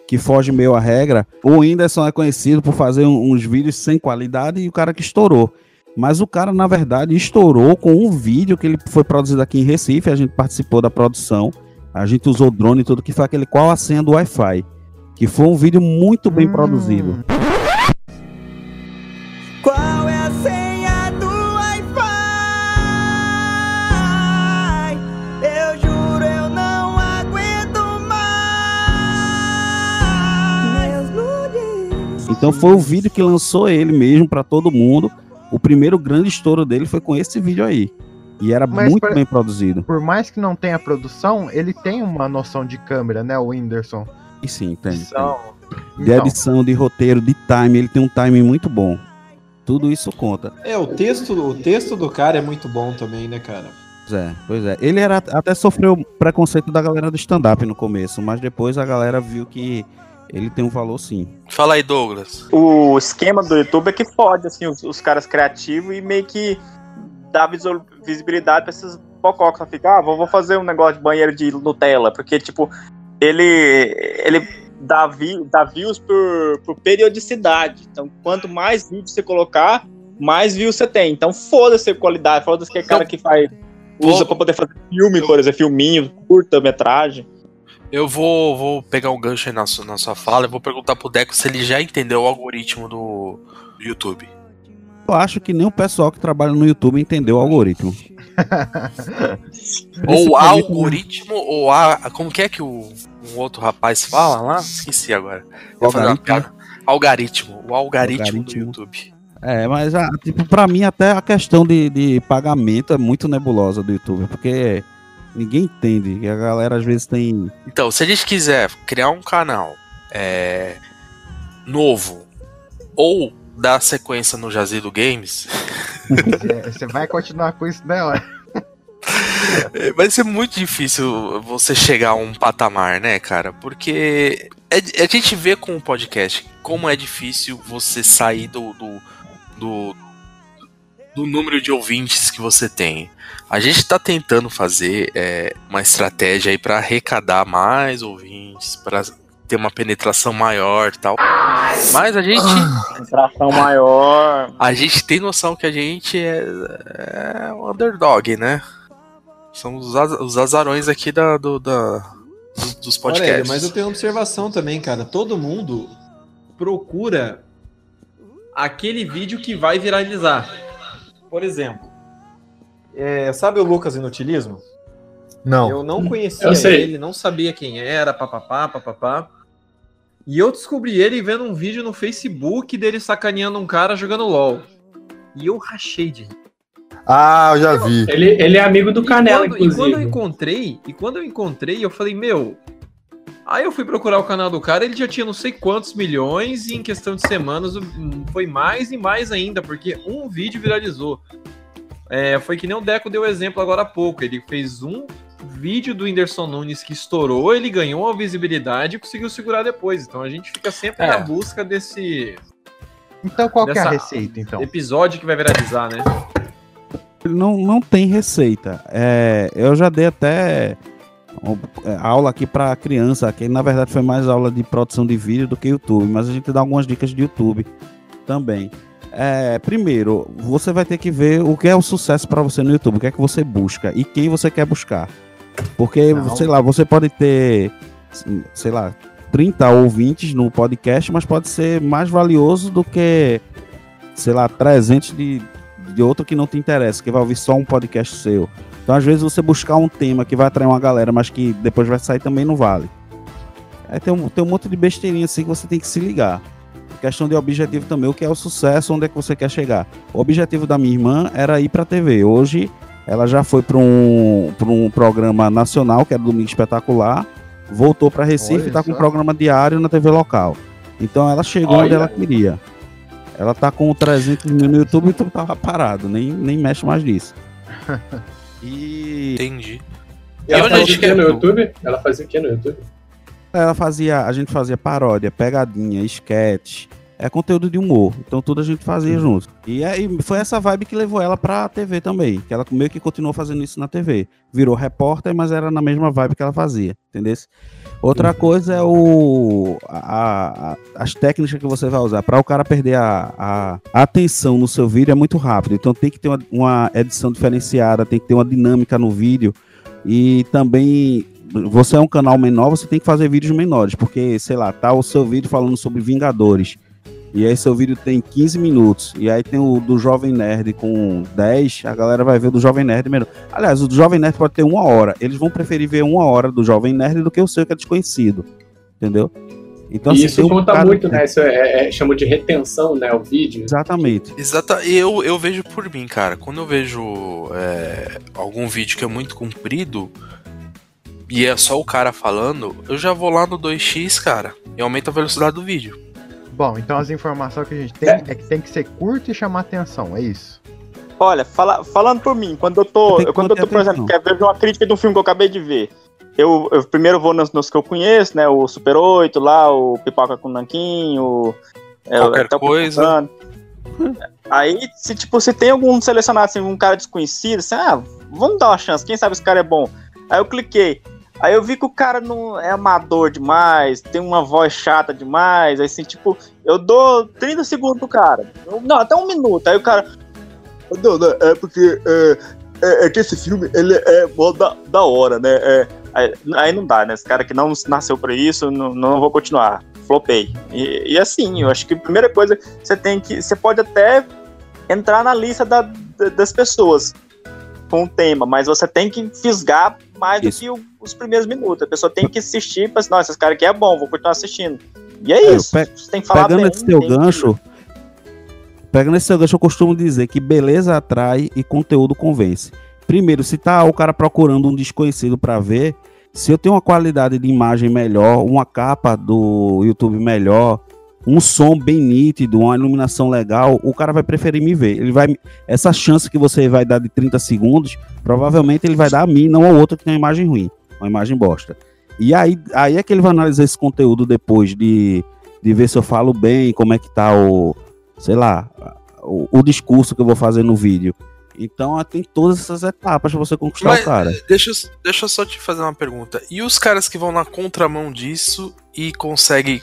[SPEAKER 10] que foge meio à regra. O Whindersson é conhecido por fazer uns vídeos sem qualidade e o cara que estourou. Mas o cara, na verdade, estourou com um vídeo que ele foi produzido aqui em Recife, a gente participou da produção, a gente usou drone e tudo, que foi aquele qual a senha do Wi-Fi. Que foi um vídeo muito bem produzido. Então foi o vídeo que lançou ele mesmo pra todo mundo. O primeiro grande estouro dele foi com esse vídeo aí. E era
[SPEAKER 7] Mas
[SPEAKER 10] muito
[SPEAKER 7] pra-
[SPEAKER 10] bem produzido.
[SPEAKER 7] Por mais que não tenha produção, ele tem uma noção de câmera, né, o Whindersson?
[SPEAKER 10] E sim, tem. tem.
[SPEAKER 7] Edição.
[SPEAKER 10] De
[SPEAKER 7] Então.
[SPEAKER 10] edição, de roteiro, de time, ele tem um timing muito bom. Tudo isso conta.
[SPEAKER 4] É, o texto, o texto do cara é muito bom também, né, cara?
[SPEAKER 10] Pois é, pois é. Ele era, até sofreu preconceito da galera do stand-up no começo, mas depois a galera viu que ele tem um valor sim.
[SPEAKER 6] Fala aí, Douglas.
[SPEAKER 3] O esquema do YouTube é que fode assim, os, os caras criativos e meio que dá visibilidade pra esses bococos. Só Fica, ah, vou, vou fazer um negócio de banheiro de Nutella. Porque, tipo, ele, ele dá, vi, dá views por, por periodicidade. Então, quanto mais vídeos você colocar, mais views você tem. Então, foda-se a qualidade, foda-se que é cara que faz. Usa pra poder fazer filme, por exemplo, filminho, curta-metragem.
[SPEAKER 6] Eu vou, vou pegar um gancho aí na sua, na sua fala e vou perguntar pro Deco se ele já entendeu o algoritmo do, do YouTube.
[SPEAKER 10] Eu acho que nem o pessoal que trabalha no YouTube entendeu o algoritmo.
[SPEAKER 6] Ou algoritmo, ou a. Como que é que o um outro rapaz fala lá? Esqueci agora. Piada. Algaritmo. O algaritmo, do
[SPEAKER 10] Algaritmo.
[SPEAKER 6] YouTube.
[SPEAKER 10] É, mas ah, tipo, pra mim até a questão de, de pagamento é muito nebulosa do YouTube, porque ninguém entende. E a galera às vezes tem.
[SPEAKER 6] Então, se a gente quiser criar um canal é, novo ou dar sequência no Jazido Games,
[SPEAKER 7] É, Você vai continuar com isso, né?
[SPEAKER 6] É, Vai ser muito difícil você chegar a um patamar, né, cara? Porque é- a gente vê com o podcast como é difícil você sair do, do, do, do número de ouvintes que você tem. A gente tá tentando fazer é, uma estratégia aí pra arrecadar mais ouvintes, pra ter uma penetração maior e tal. Mas a gente.
[SPEAKER 3] Penetração maior.
[SPEAKER 6] A gente tem noção que a gente é, é um underdog, né? São os, az- os azarões aqui da, do, da, dos, dos
[SPEAKER 4] Olha,
[SPEAKER 6] podcasts.
[SPEAKER 4] mas eu tenho uma observação também, cara. Todo mundo procura aquele vídeo que vai viralizar. Por exemplo, é, sabe o Lucas Inutilismo?
[SPEAKER 5] Não.
[SPEAKER 4] Eu não conhecia
[SPEAKER 13] Eu
[SPEAKER 4] ele, não sabia quem era, papapá, papapá. E eu descobri ele vendo um vídeo no Facebook dele sacaneando um cara jogando LOL. E eu rachei de rir.
[SPEAKER 5] Ah, eu já vi.
[SPEAKER 13] Ele, ele é amigo do Canela,
[SPEAKER 4] e quando, e quando eu
[SPEAKER 13] inclusive.
[SPEAKER 4] encontrei, e quando eu encontrei, eu falei, meu. Aí eu fui procurar o canal do cara, ele já tinha não sei quantos milhões, e em questão de semanas hum, foi mais e mais ainda, porque um vídeo viralizou. É, foi que nem o Deco deu exemplo agora há pouco. Ele fez um vídeo do Whindersson Nunes que estourou, ele ganhou uma visibilidade e conseguiu segurar depois. Então a gente fica sempre
[SPEAKER 6] É.
[SPEAKER 4] na busca desse
[SPEAKER 7] Então qual que é a receita, então?
[SPEAKER 4] episódio que vai viralizar, né?
[SPEAKER 10] Não, não tem receita. É, eu já dei até aula aqui pra criança, que na verdade foi mais aula de produção de vídeo do que YouTube, mas a gente dá algumas dicas de YouTube também. É, primeiro, você vai ter que ver o que é o sucesso pra você no YouTube, o que é que você busca e quem você quer buscar. Porque,
[SPEAKER 7] Não.
[SPEAKER 10] sei lá, você pode ter, sei lá, 30 ouvintes no podcast, mas pode ser mais valioso do que, sei lá, 300 de, de outro que não te interessa, que vai ouvir só um podcast seu. Então, às vezes, você buscar um tema que vai atrair uma galera, mas que depois vai sair também não vale. Aí tem um, tem um monte de besteirinha assim que você tem que se ligar. Questão de objetivo também, o que é o sucesso, onde é que você quer chegar. O objetivo da minha irmã era ir pra TV. Hoje, ela já foi para um, pra um programa nacional, que era Domingo Espetacular, voltou para Recife e tá com um programa diário na TV local. Então, ela chegou onde
[SPEAKER 13] Olha.
[SPEAKER 10] ela queria. Ela tá com 300 mil no YouTube, então tava parado, nem, nem mexe mais nisso. E
[SPEAKER 6] Entendi.
[SPEAKER 13] E ela fazia o quê
[SPEAKER 6] quer-
[SPEAKER 13] no YouTube? Ela fazia o quê no YouTube?
[SPEAKER 10] ela fazia, a gente fazia paródia, pegadinha, sketch, é conteúdo de humor. Então tudo a gente fazia junto. E aí foi essa vibe que levou ela pra TV também, que ela meio que continuou fazendo isso na TV. Virou repórter, mas era na mesma vibe que ela fazia, entendeu? Outra coisa é o a- a- as técnicas que você vai usar para o cara perder a, a atenção no seu vídeo é muito rápido. Então tem que ter uma, uma edição diferenciada, tem que ter uma dinâmica no vídeo e também você é um canal menor, você tem que fazer vídeos menores, porque, sei lá, tá o seu vídeo falando sobre Vingadores. E aí seu vídeo tem 15 minutos. E aí tem o do Jovem Nerd com 10, a galera vai ver o do Jovem Nerd menor. Aliás, o do Jovem Nerd pode ter uma hora. Eles vão preferir ver uma hora do Jovem Nerd do que o seu que é desconhecido. Entendeu? Então,
[SPEAKER 13] e
[SPEAKER 10] assim,
[SPEAKER 13] isso
[SPEAKER 10] um
[SPEAKER 13] conta
[SPEAKER 10] cara-
[SPEAKER 13] muito, né? Isso é, é, chama de retenção, né? O vídeo.
[SPEAKER 10] Exatamente.
[SPEAKER 6] Exata, eu, eu vejo por mim, cara. Quando eu vejo é, algum vídeo que é muito comprido e é só o cara falando, eu já vou lá no 2x, cara, e aumento a velocidade do vídeo.
[SPEAKER 7] Bom, então as informações que a gente tem é, que tem que ser curto e chamar atenção, é isso.
[SPEAKER 3] Olha, fala- falando por mim, quando eu tô. Eu- quando eu tô, por exemplo, quer ver uma crítica de um filme que eu acabei de ver. Eu, eu primeiro vou nos, nos que eu conheço, né? O Super 8 lá, o Pipoca com Nanquim, o. é,
[SPEAKER 6] Qualquer
[SPEAKER 3] o
[SPEAKER 6] coisa.
[SPEAKER 3] Aí, se tipo, se tem algum selecionado assim, um cara desconhecido, assim, ah, vamos dar uma chance, quem sabe esse cara é bom. Aí eu cliquei. Aí eu vi que o cara não é amador demais, tem uma voz chata demais, aí assim, tipo, eu dou 30 segundos pro cara. Não, até um minuto. Aí o cara. Não, não, é porque é, é, é que esse filme ele é mó da, da hora, né? É, Aí, aí não dá, né? Esse cara que não nasceu pra isso, não, não vou continuar. Flopei. E, e assim, eu acho que a primeira coisa, você tem que. Você pode até entrar na lista da- das pessoas com o tema, mas você tem que fisgar mais do que o- os primeiros minutos. A pessoa tem que assistir e falar assim, nossa, esse cara aqui é bom, vou continuar assistindo. E é isso.
[SPEAKER 10] Pe-
[SPEAKER 3] Você tem que falar
[SPEAKER 10] pegando
[SPEAKER 3] bem,
[SPEAKER 10] esse teu
[SPEAKER 3] tem que-
[SPEAKER 10] gancho, pegando esse teu gancho, eu costumo dizer que beleza atrai e conteúdo convence. Primeiro, se tá o cara procurando um desconhecido para ver, se eu tenho uma qualidade de imagem melhor, uma capa do YouTube melhor, um som bem nítido, uma iluminação legal, o cara vai preferir me ver. Ele vai essa chance que você vai dar de 30 segundos, provavelmente ele vai dar a mim, não ao outro que tem uma imagem ruim, uma imagem bosta. E aí, aí é que ele vai analisar esse conteúdo depois de, de ver se eu falo bem, como é que tá o, sei lá, o, o discurso que eu vou fazer no vídeo. Então tem todas essas etapas pra você conquistar
[SPEAKER 6] Mas,
[SPEAKER 10] o cara.
[SPEAKER 6] Deixa, eu- deixa eu só te fazer uma pergunta. E os caras que vão na contramão disso e conseguem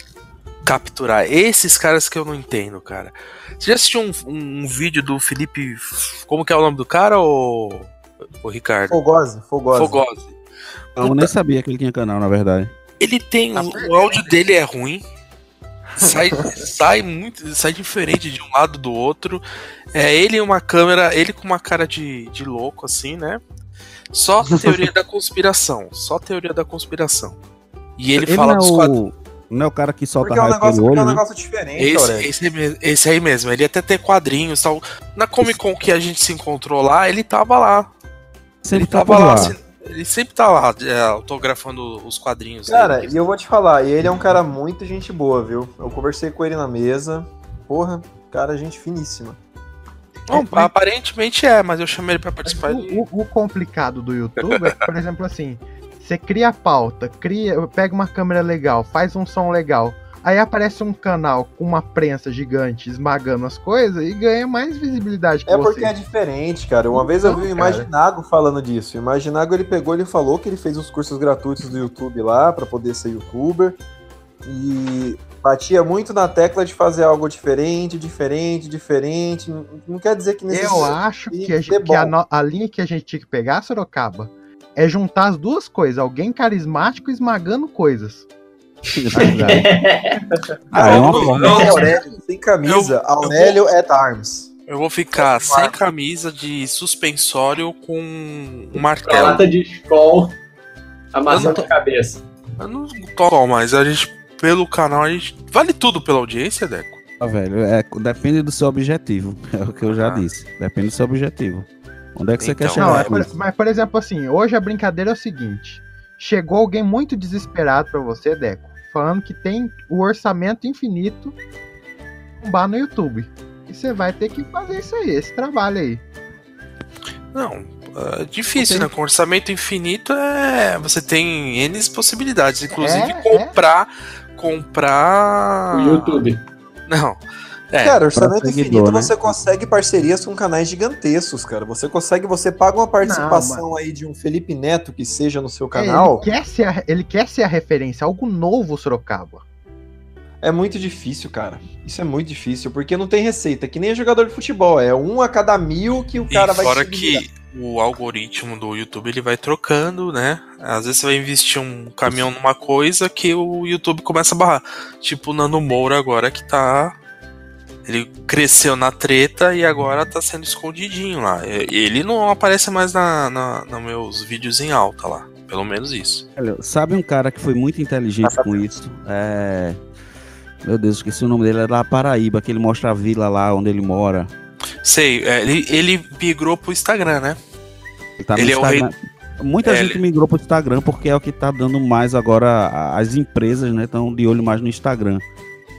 [SPEAKER 6] capturar? Esses caras que eu não entendo, cara. Você já assistiu um, um- um vídeo do Felipe. Como que é o nome do cara, ô, ô Ricardo?
[SPEAKER 22] Fogose, Fogose.
[SPEAKER 6] Fogose.
[SPEAKER 10] Eu nem sabia que ele tinha canal, na verdade.
[SPEAKER 6] Ele tem. O, o áudio dele é ruim. Sai, sai muito. Sai diferente de um lado do outro. É ele e uma câmera. Ele com uma cara de, de louco, assim, né? Só teoria da conspiração. Só teoria da conspiração. E ele, fala
[SPEAKER 10] não é
[SPEAKER 6] dos
[SPEAKER 10] o-
[SPEAKER 6] quadrinhos.
[SPEAKER 10] Não é o cara que solta
[SPEAKER 22] Porque é um
[SPEAKER 10] raio
[SPEAKER 22] negócio,
[SPEAKER 10] pelo
[SPEAKER 22] porque é
[SPEAKER 10] olho,
[SPEAKER 22] um
[SPEAKER 10] né?
[SPEAKER 22] negócio diferente,
[SPEAKER 6] Esse, esse, aí mesmo- esse aí mesmo. Ele até tem quadrinhos e tal. Na Comic Con que a gente se encontrou lá, ele tava lá.
[SPEAKER 10] Sempre
[SPEAKER 6] ele
[SPEAKER 10] tá
[SPEAKER 6] tava
[SPEAKER 10] por
[SPEAKER 6] lá.
[SPEAKER 10] lá.
[SPEAKER 6] ele sempre tá lá, é, autografando os quadrinhos.
[SPEAKER 22] Cara, e eu vou te falar, e ele é um cara muito gente boa, viu? Eu conversei com ele na mesa. Porra, cara, gente finíssima.
[SPEAKER 6] Não, aparentemente é, mas eu chamei ele pra participar.
[SPEAKER 7] O, o- o complicado do YouTube é que, por exemplo, assim, você cria a pauta, cria, pega uma câmera legal, faz um som legal, aí aparece um canal com uma prensa gigante esmagando as coisas e ganha mais visibilidade que
[SPEAKER 22] É
[SPEAKER 7] você.
[SPEAKER 22] porque é diferente, cara. Uma vez eu vi o. Imaginago falando disso. O Imaginago ele pegou, ele falou que ele fez os cursos gratuitos do YouTube lá pra poder ser youtuber e batia muito na tecla de fazer algo diferente, diferente, diferente. Não- quer dizer que
[SPEAKER 7] Eu acho que, a, gente- que a, a linha que a gente tinha que pegar, Sorocaba, é juntar as duas coisas. Alguém carismático esmagando coisas.
[SPEAKER 22] Ah,
[SPEAKER 10] é uma
[SPEAKER 22] não, Aurélio sem camisa. Aurélio at arms.
[SPEAKER 6] Eu vou ficar sem camisa de suspensório com um
[SPEAKER 13] Uma
[SPEAKER 6] martelo.
[SPEAKER 13] lata de escol amassando
[SPEAKER 6] Eu
[SPEAKER 13] a cabeça.
[SPEAKER 6] Eu não toco, mas a gente, pelo canal, a gente. Vale tudo pela audiência, Deco?
[SPEAKER 10] Ah, velho, é, depende do seu objetivo. É o que eu já disse. Depende do seu objetivo. Onde é que você quer chegar?
[SPEAKER 7] Não, é por- mas por exemplo, assim, hoje a brincadeira é o seguinte: chegou alguém muito desesperado pra você, Deco, falando que tem o orçamento infinito um bar no YouTube. E você vai ter que fazer isso aí, esse trabalho aí.
[SPEAKER 6] Não, é difícil, né? Com orçamento infinito é. Você tem N possibilidades, inclusive
[SPEAKER 7] É,
[SPEAKER 6] comprar. Comprar.
[SPEAKER 13] O YouTube.
[SPEAKER 6] Não. É,
[SPEAKER 22] cara, orçamento infinito
[SPEAKER 6] né?
[SPEAKER 22] você consegue parcerias com canais gigantescos, cara. Você consegue, você paga uma participação aí de um Felipe Neto que seja no seu canal.
[SPEAKER 7] Ele quer, ser a, ele quer ser a referência, algo novo, Sorocaba.
[SPEAKER 22] É muito difícil, cara. Isso é muito difícil, porque não tem receita, que nem jogador de futebol. É um a cada mil que o cara
[SPEAKER 6] e
[SPEAKER 22] vai
[SPEAKER 6] fora que o algoritmo do YouTube ele vai trocando, né? Às vezes você vai investir um caminhão numa coisa que o YouTube começa a barrar. Tipo o Nando Moura agora que tá. Ele cresceu na treta e agora tá sendo escondidinho lá. Ele não aparece mais na, na, nos meus vídeos em alta lá. Pelo menos isso.
[SPEAKER 10] Sabe um cara que foi muito inteligente com isso? É. Meu Deus, esqueci o nome dele, é da Paraíba, que ele mostra a vila lá onde ele mora.
[SPEAKER 6] Sei, é, ele, ele migrou pro Instagram, né?
[SPEAKER 10] Ele tá no
[SPEAKER 6] Ele é o
[SPEAKER 10] Instagram.
[SPEAKER 6] rei-
[SPEAKER 10] Muita
[SPEAKER 6] É,
[SPEAKER 10] gente
[SPEAKER 6] ele-
[SPEAKER 10] migrou pro Instagram porque é o que tá dando mais agora. As empresas, né, estão de olho mais no Instagram.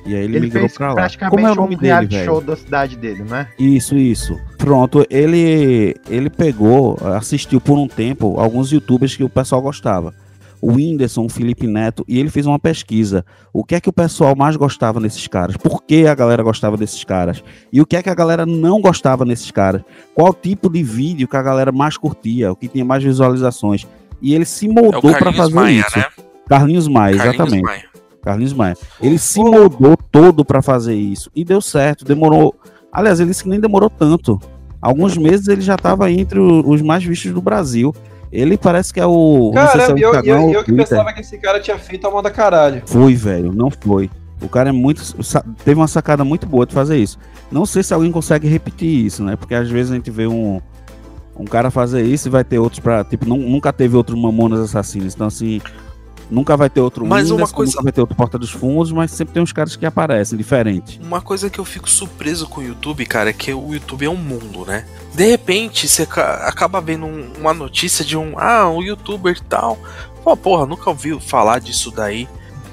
[SPEAKER 10] E aí ele,
[SPEAKER 7] Ele,
[SPEAKER 10] migrou pra lá. Como é o
[SPEAKER 7] um
[SPEAKER 10] nome dele,
[SPEAKER 7] reality
[SPEAKER 10] velho?
[SPEAKER 7] show da cidade dele, né?
[SPEAKER 10] Isso, isso. Pronto, ele ele pegou, assistiu por um tempo alguns youtubers que o pessoal gostava. O Whindersson, o Felipe Neto, e ele fez uma pesquisa. O que é que o pessoal mais gostava nesses caras? Por que a galera gostava desses caras? E o que é que a galera não gostava nesses caras? Qual tipo de vídeo que a galera mais curtia? O que tinha mais visualizações? E ele se moldou para
[SPEAKER 6] Carlinhos
[SPEAKER 10] fazer
[SPEAKER 6] Maia,
[SPEAKER 10] isso.
[SPEAKER 6] né?
[SPEAKER 10] Carlinhos Maia,
[SPEAKER 6] Carlinhos
[SPEAKER 10] exatamente.
[SPEAKER 6] Maia.
[SPEAKER 10] Carlinhos Maia. Ele se moldou todo pra fazer isso. E deu certo. Demorou. Aliás, ele disse que nem demorou tanto. Alguns meses ele já estava entre os mais vistos do Brasil. Ele parece que é o. sei se é
[SPEAKER 22] eu, eu, eu que pensava que esse cara tinha feito a moda caralho.
[SPEAKER 10] Foi, velho, não foi. O cara é muito. Teve uma sacada muito boa de fazer isso. Não sei se alguém consegue repetir isso, né? Porque às vezes a gente vê um, um cara fazer isso e vai ter outros pra. Tipo, nu- nunca teve outro Mamonas Assassinos. Então, assim. Nunca vai ter outro
[SPEAKER 6] Mas uma
[SPEAKER 10] Whindersson,
[SPEAKER 6] coisa-
[SPEAKER 10] nunca vai ter outro Porta dos Fundos, mas sempre tem uns caras que aparecem, diferente.
[SPEAKER 6] Uma coisa que eu fico surpreso com o YouTube, cara, é que o YouTube é um mundo, né? De repente, você ca- acaba vendo um- uma notícia de um, ah, um youtuber e tal. Pô, porra, nunca ouviu falar disso daí.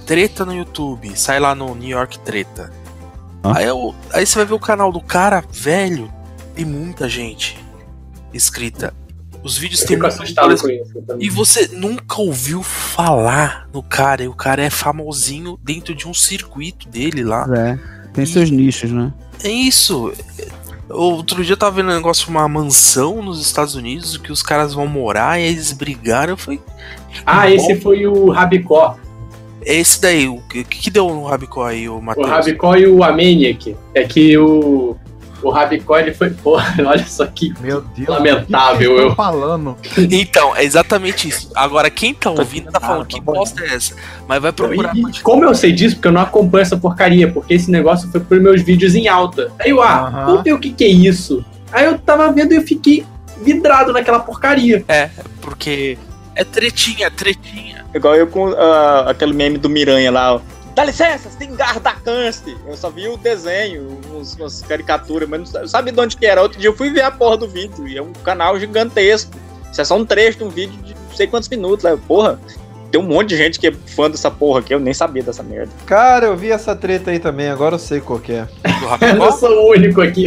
[SPEAKER 6] Treta no YouTube, sai lá no New York Treta. Aí, eu- aí você vai ver o canal do cara, velho, tem muita gente inscrita. Os vídeos
[SPEAKER 13] Eu
[SPEAKER 6] têm
[SPEAKER 13] fico assustado com isso também.
[SPEAKER 6] E você nunca ouviu falar no cara, e o cara é famosinho dentro de um circuito dele lá.
[SPEAKER 10] É. Tem seus nichos, né?
[SPEAKER 6] É isso. Outro dia eu tava vendo um negócio de uma mansão nos Estados Unidos que os caras vão morar e eles brigaram. Eu falei.
[SPEAKER 13] Ah, esse foi o Rabicó.
[SPEAKER 6] É esse daí. O que, que deu no Rabicó aí, o
[SPEAKER 13] O
[SPEAKER 6] Matheus?
[SPEAKER 13] Rabicó e o Amaniac. É que o. O Rabicó ele foi. Porra, olha só que
[SPEAKER 7] Meu Deus,
[SPEAKER 13] lamentável. Eu,
[SPEAKER 7] estão falando?
[SPEAKER 6] Então, é exatamente isso. Agora, quem tá ouvindo tá falando que bosta é essa? Mas vai procurar.
[SPEAKER 13] E- e como eu sei disso? Porque eu não acompanho essa porcaria, porque esse negócio foi por meus vídeos em alta. Aí eu, ah, ver o que, que é isso. Aí eu tava vendo e eu fiquei vidrado naquela porcaria.
[SPEAKER 6] É, porque é tretinha, tretinha.
[SPEAKER 3] Igual eu com ah, aquele meme do Miranha lá, ó. Dá licença, você tem garra da câncer. Eu só vi o desenho, uns, umas caricaturas, mas não sa- sabe de onde que era. Outro dia eu fui ver a porra do vídeo, e é um canal gigantesco. Isso é só um trecho de um vídeo de não sei quantos minutos. Lá. Porra, tem um monte de gente que é fã dessa porra aqui, eu nem sabia dessa merda.
[SPEAKER 22] Cara, eu vi essa treta aí também, agora eu sei qual que é.
[SPEAKER 13] Eu não sou o único aqui.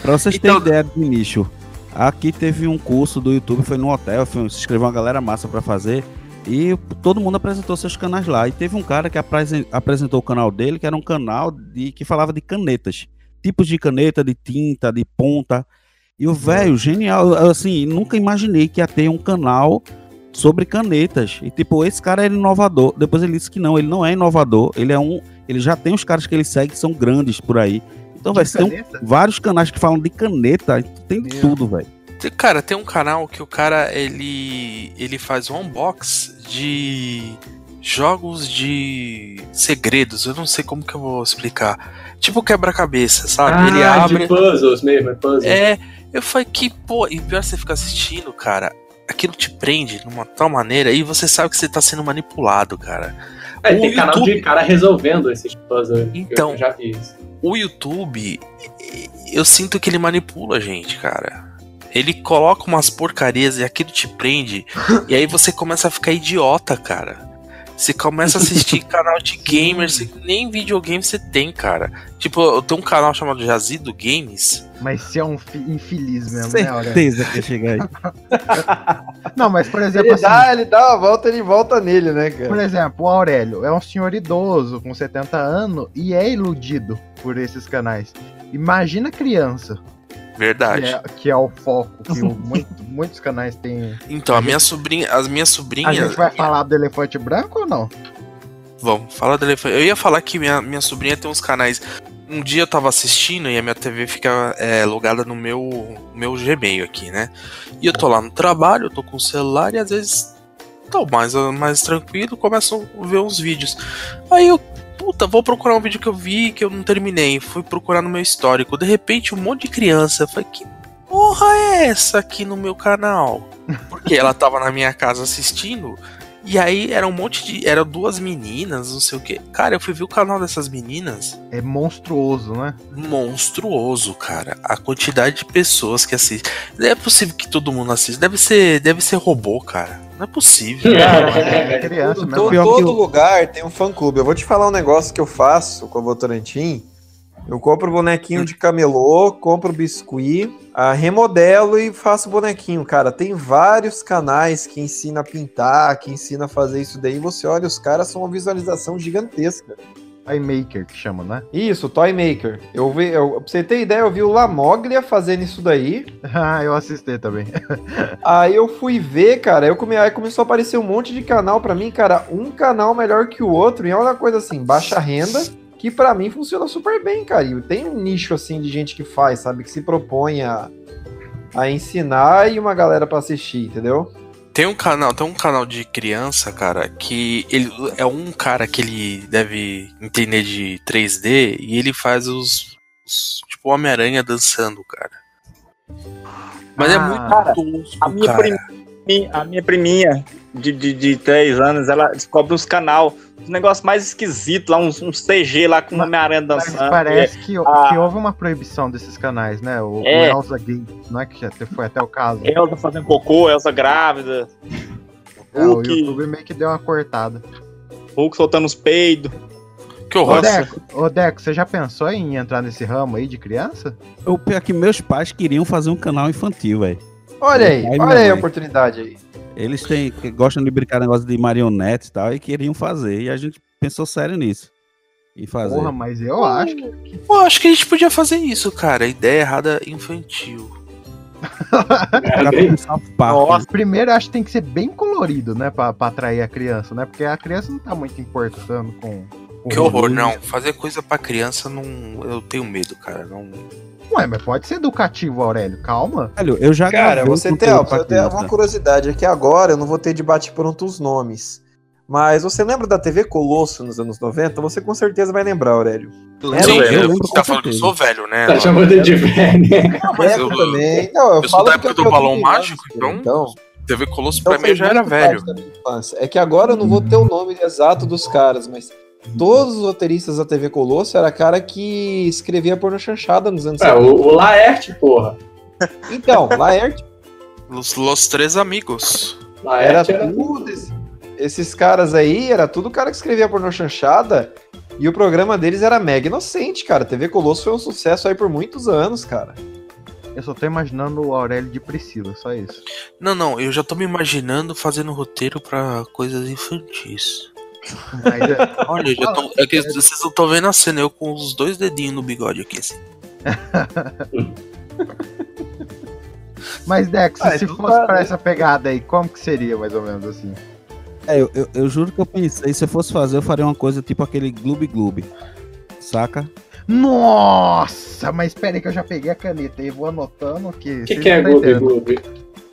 [SPEAKER 10] Pra vocês terem ideia do nicho, aqui teve um curso do YouTube, foi no hotel, foi, se inscreveu uma galera massa pra fazer. E todo mundo apresentou seus canais lá. E teve um cara que apresen- apresentou o canal dele, que era um canal de, que falava de canetas. Tipos de caneta, de tinta, de ponta. E o velho, genial. Assim, nunca imaginei que ia ter um canal sobre canetas. E tipo, esse cara era inovador. Depois ele disse que não, ele não é inovador. Ele é um. Ele já tem os caras que ele segue que são grandes por aí. Então, vai ter um- vários canais que falam de caneta, tem tudo, velho.
[SPEAKER 6] Cara, tem um canal que o cara ele ele faz um unbox de jogos de segredos. Eu não sei como que eu vou explicar. Tipo quebra-cabeça, sabe? ele
[SPEAKER 13] Ah,
[SPEAKER 6] abre
[SPEAKER 13] de puzzles mesmo, é puzzle.
[SPEAKER 6] É, eu falei que, pô, e pior você ficar assistindo, cara, aquilo te prende de uma tal maneira e você sabe que você tá sendo manipulado, cara.
[SPEAKER 13] É,
[SPEAKER 6] O
[SPEAKER 13] tem canal
[SPEAKER 6] YouTube-
[SPEAKER 13] de cara resolvendo esses puzzles.
[SPEAKER 6] Então,
[SPEAKER 13] eu já vi isso.
[SPEAKER 6] o YouTube, eu sinto que ele manipula a gente, cara. Ele coloca umas porcarias e aquilo te prende. e aí você começa a ficar idiota, cara. Você começa a assistir canal de gamers, nem videogame você tem, cara. Tipo, eu tenho um canal chamado Jazido Games.
[SPEAKER 7] Mas você é um infeliz mesmo, né, Aurélio?
[SPEAKER 10] Certeza que ia chegar aí.
[SPEAKER 7] Não, mas por exemplo,
[SPEAKER 22] Ele
[SPEAKER 7] assim,
[SPEAKER 22] dá, ele dá uma volta, ele volta nele, né, cara?
[SPEAKER 7] por exemplo, o Aurélio é um senhor idoso com 70 anos e é iludido por esses canais. Imagina criança, que
[SPEAKER 6] Verdade.
[SPEAKER 7] é, que é o foco que o- muito- muitos canais têm.
[SPEAKER 6] Então, a minha sobrinha, as minhas
[SPEAKER 7] A
[SPEAKER 6] sobrinhas.
[SPEAKER 7] gente vai falar do elefante branco ou não?
[SPEAKER 6] Vamos, fala do elefante. Eu ia falar que minha, minha sobrinha tem uns canais. Um dia eu tava assistindo e a minha TV fica é, logada no meu, meu Gmail aqui, né? E eu tô lá no trabalho, eu tô com o celular e às vezes tô mais, mais tranquilo, começo a ver uns vídeos. Aí eu, puta, vou procurar um vídeo que eu vi que eu não terminei. Fui procurar no meu histórico. De repente, um monte de criança. Falei, que porra é essa aqui no meu canal? Porque ela tava na minha casa assistindo. E aí era um monte de. Eram duas meninas, não sei o que. Cara, eu fui ver o canal dessas meninas.
[SPEAKER 7] É monstruoso, né?
[SPEAKER 6] Monstruoso, cara. A quantidade de pessoas que assistem. Não é possível que todo mundo assista. Deve ser, deve ser robô, cara. Não é possível.
[SPEAKER 7] É criança
[SPEAKER 22] Todo,
[SPEAKER 7] mesmo.
[SPEAKER 22] todo- todo
[SPEAKER 10] eu-
[SPEAKER 22] lugar tem um fã-clube. Eu vou te falar um negócio que eu faço com o Votorantim. Eu compro bonequinho de camelô, compro biscuit, ah, remodelo e faço bonequinho, cara. Tem vários canais que ensina a pintar, que ensina a fazer isso daí. Você olha, os caras são uma visualização gigantesca.
[SPEAKER 7] Toy Maker que chama, né?
[SPEAKER 22] Isso, Toy Maker. Eu vi, eu, pra você ter ideia, eu vi o Lamoglia fazendo isso daí.
[SPEAKER 7] Ah, eu assisti também.
[SPEAKER 22] Aí eu fui ver, cara, eu come... aí começou a aparecer um monte de canal pra mim, cara, um canal melhor que o outro, e é uma coisa assim, baixa renda, que pra mim funciona super bem, cara. E tem um nicho assim de gente que faz, sabe, que se propõe a, a ensinar e uma galera pra assistir, entendeu?
[SPEAKER 6] Tem um canal, tem um canal de criança, cara, que ele é um cara que ele deve entender de 3D e ele faz os, os- tipo Homem-Aranha dançando, cara. Mas é
[SPEAKER 3] Ah,
[SPEAKER 6] muito
[SPEAKER 3] cara,
[SPEAKER 6] tosco,
[SPEAKER 3] A minha,
[SPEAKER 6] cara.
[SPEAKER 3] a minha priminha de, de, de 3 anos, ela descobre uns canal, uns negócios mais esquisitos lá, uns, uns CG lá com uma Homem-Aranha
[SPEAKER 7] Mas
[SPEAKER 3] dançando.
[SPEAKER 7] parece que,
[SPEAKER 3] a-
[SPEAKER 7] que houve uma proibição desses canais, né? O, o
[SPEAKER 3] É.
[SPEAKER 7] Elsa Gay, não é que já foi até o caso.
[SPEAKER 3] Elsa fazendo cocô, Elsa grávida.
[SPEAKER 7] É, o
[SPEAKER 3] Hulk,
[SPEAKER 7] YouTube meio que deu uma cortada.
[SPEAKER 3] Hulk soltando os peidos.
[SPEAKER 6] Que
[SPEAKER 7] Ô Deco, ô Deco, você já pensou em entrar nesse ramo aí de criança?
[SPEAKER 10] O pior é que meus pais queriam fazer um canal infantil, velho.
[SPEAKER 22] Olha aí, olha aí a oportunidade aí.
[SPEAKER 10] Eles têm, que gostam de brincar negócio de marionete e tal, e queriam fazer. E a gente pensou sério nisso. E fazer.
[SPEAKER 7] Porra, mas eu acho que.
[SPEAKER 6] Pô, acho que a gente podia fazer isso, cara. Ideia errada infantil.
[SPEAKER 7] Nossa. Primeiro, eu acho que tem que ser bem colorido, né? Pra, pra atrair a criança, né? Porque a criança não tá muito importando com.
[SPEAKER 6] Que horror, não. Fazer coisa pra criança não. Eu tenho medo, cara. Não.
[SPEAKER 7] Ué, mas pode ser educativo, Aurélio. Calma.
[SPEAKER 10] Velho, eu já
[SPEAKER 22] Cara, você tem, ó, eu tenho uma curiosidade aqui agora, eu não vou ter de bate-pronto os nomes. Mas você lembra da TV Colosso nos anos 90? Você com certeza vai lembrar, Aurélio.
[SPEAKER 6] Sim, eu, você tá falando que eu sou velho, né?
[SPEAKER 13] Tá chamando de velho, né?
[SPEAKER 6] Mas
[SPEAKER 22] Deco
[SPEAKER 6] eu,
[SPEAKER 22] também. Não, eu,
[SPEAKER 6] eu sou
[SPEAKER 22] falo
[SPEAKER 6] da época
[SPEAKER 22] eu
[SPEAKER 6] do balão mágico, então,
[SPEAKER 22] então
[SPEAKER 6] TV Colosso
[SPEAKER 22] Então
[SPEAKER 6] pra mim já era velho.
[SPEAKER 22] É que agora eu não vou ter o nome exato dos caras, mas todos os roteiristas da TV Colosso era cara que escrevia porno chanchada nos anos
[SPEAKER 13] É, o, o Laerte, porra.
[SPEAKER 22] Então, Laerte
[SPEAKER 6] Los, Los Três Amigos.
[SPEAKER 22] era
[SPEAKER 13] Laerte era.
[SPEAKER 22] tudo. esse- esses caras aí, era tudo cara que escrevia porno chanchada. E o programa deles era mega inocente, cara. TV Colosso foi um sucesso aí por muitos anos, cara.
[SPEAKER 7] Eu só tô imaginando o Aurélio de Priscila, só isso.
[SPEAKER 6] Não, não, eu já tô me imaginando fazendo roteiro pra coisas infantis.
[SPEAKER 7] Mas, é,
[SPEAKER 6] Olha, eu já tô, é que vocês não estão vendo a cena, eu com os dois dedinhos no bigode aqui, assim.
[SPEAKER 7] mas Dex,
[SPEAKER 22] Ah,
[SPEAKER 7] se
[SPEAKER 22] então
[SPEAKER 7] fosse
[SPEAKER 22] tá,
[SPEAKER 7] pra
[SPEAKER 22] né?
[SPEAKER 7] essa pegada aí, como que seria mais ou menos assim?
[SPEAKER 10] É, eu, eu, eu juro que eu pensei, se eu fosse fazer, eu faria uma coisa tipo aquele Gloob Gloob. Saca?
[SPEAKER 7] Nossa, mas espera aí que eu já peguei a caneta aí, vou anotando que.
[SPEAKER 13] O que, que é Gloob Gloob?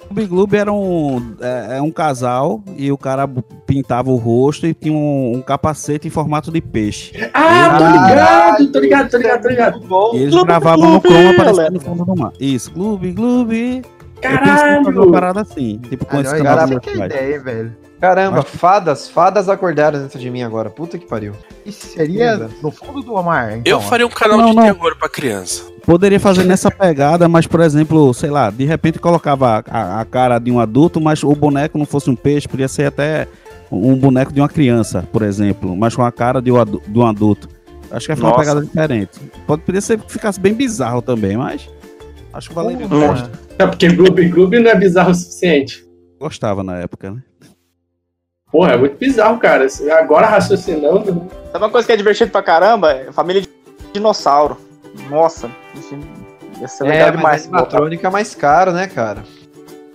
[SPEAKER 10] Gloob Gloob era um, é, é um casal e o cara pintava o rosto e tinha um, um capacete em formato de peixe.
[SPEAKER 13] Ah, tô ligado, tô ligado, tô ligado, tô ligado.
[SPEAKER 10] E eles gravavam no chroma aparecendo no fundo do mar. Isso, Gloob Gloob. Eu pensei em fazer uma
[SPEAKER 13] Caralho!
[SPEAKER 10] parada assim, tipo com esse canal
[SPEAKER 7] cara,
[SPEAKER 10] do
[SPEAKER 7] que ideia, hein, velho.
[SPEAKER 22] Caramba, fadas, fadas acordaram dentro de mim agora. Puta que pariu.
[SPEAKER 7] Isso seria
[SPEAKER 22] Beleza.
[SPEAKER 7] no fundo do mar, então.
[SPEAKER 6] Eu faria um canal
[SPEAKER 10] Não,
[SPEAKER 6] de
[SPEAKER 10] não.
[SPEAKER 6] terror pra criança.
[SPEAKER 10] Poderia fazer nessa pegada, mas, por exemplo, sei lá, de repente colocava a, a cara de um adulto, mas o boneco não fosse um peixe, podia ser até um boneco de uma criança, por exemplo, mas com a cara de um adu- de um adulto. Acho que ia ficar uma pegada diferente. Pode, poderia ser que ficasse bem bizarro também, mas acho que valeria.
[SPEAKER 7] Porra.
[SPEAKER 13] É porque Gloob Gloob não é bizarro o suficiente.
[SPEAKER 10] Gostava na época, né?
[SPEAKER 13] Porra, é muito bizarro, cara. Agora raciocinando.
[SPEAKER 3] Sabe uma coisa que é divertido pra caramba? É Família de dinossauro. Nossa, ia ser legal
[SPEAKER 22] É, mas a
[SPEAKER 3] demais.
[SPEAKER 22] animatrônica é mais caro, né, cara?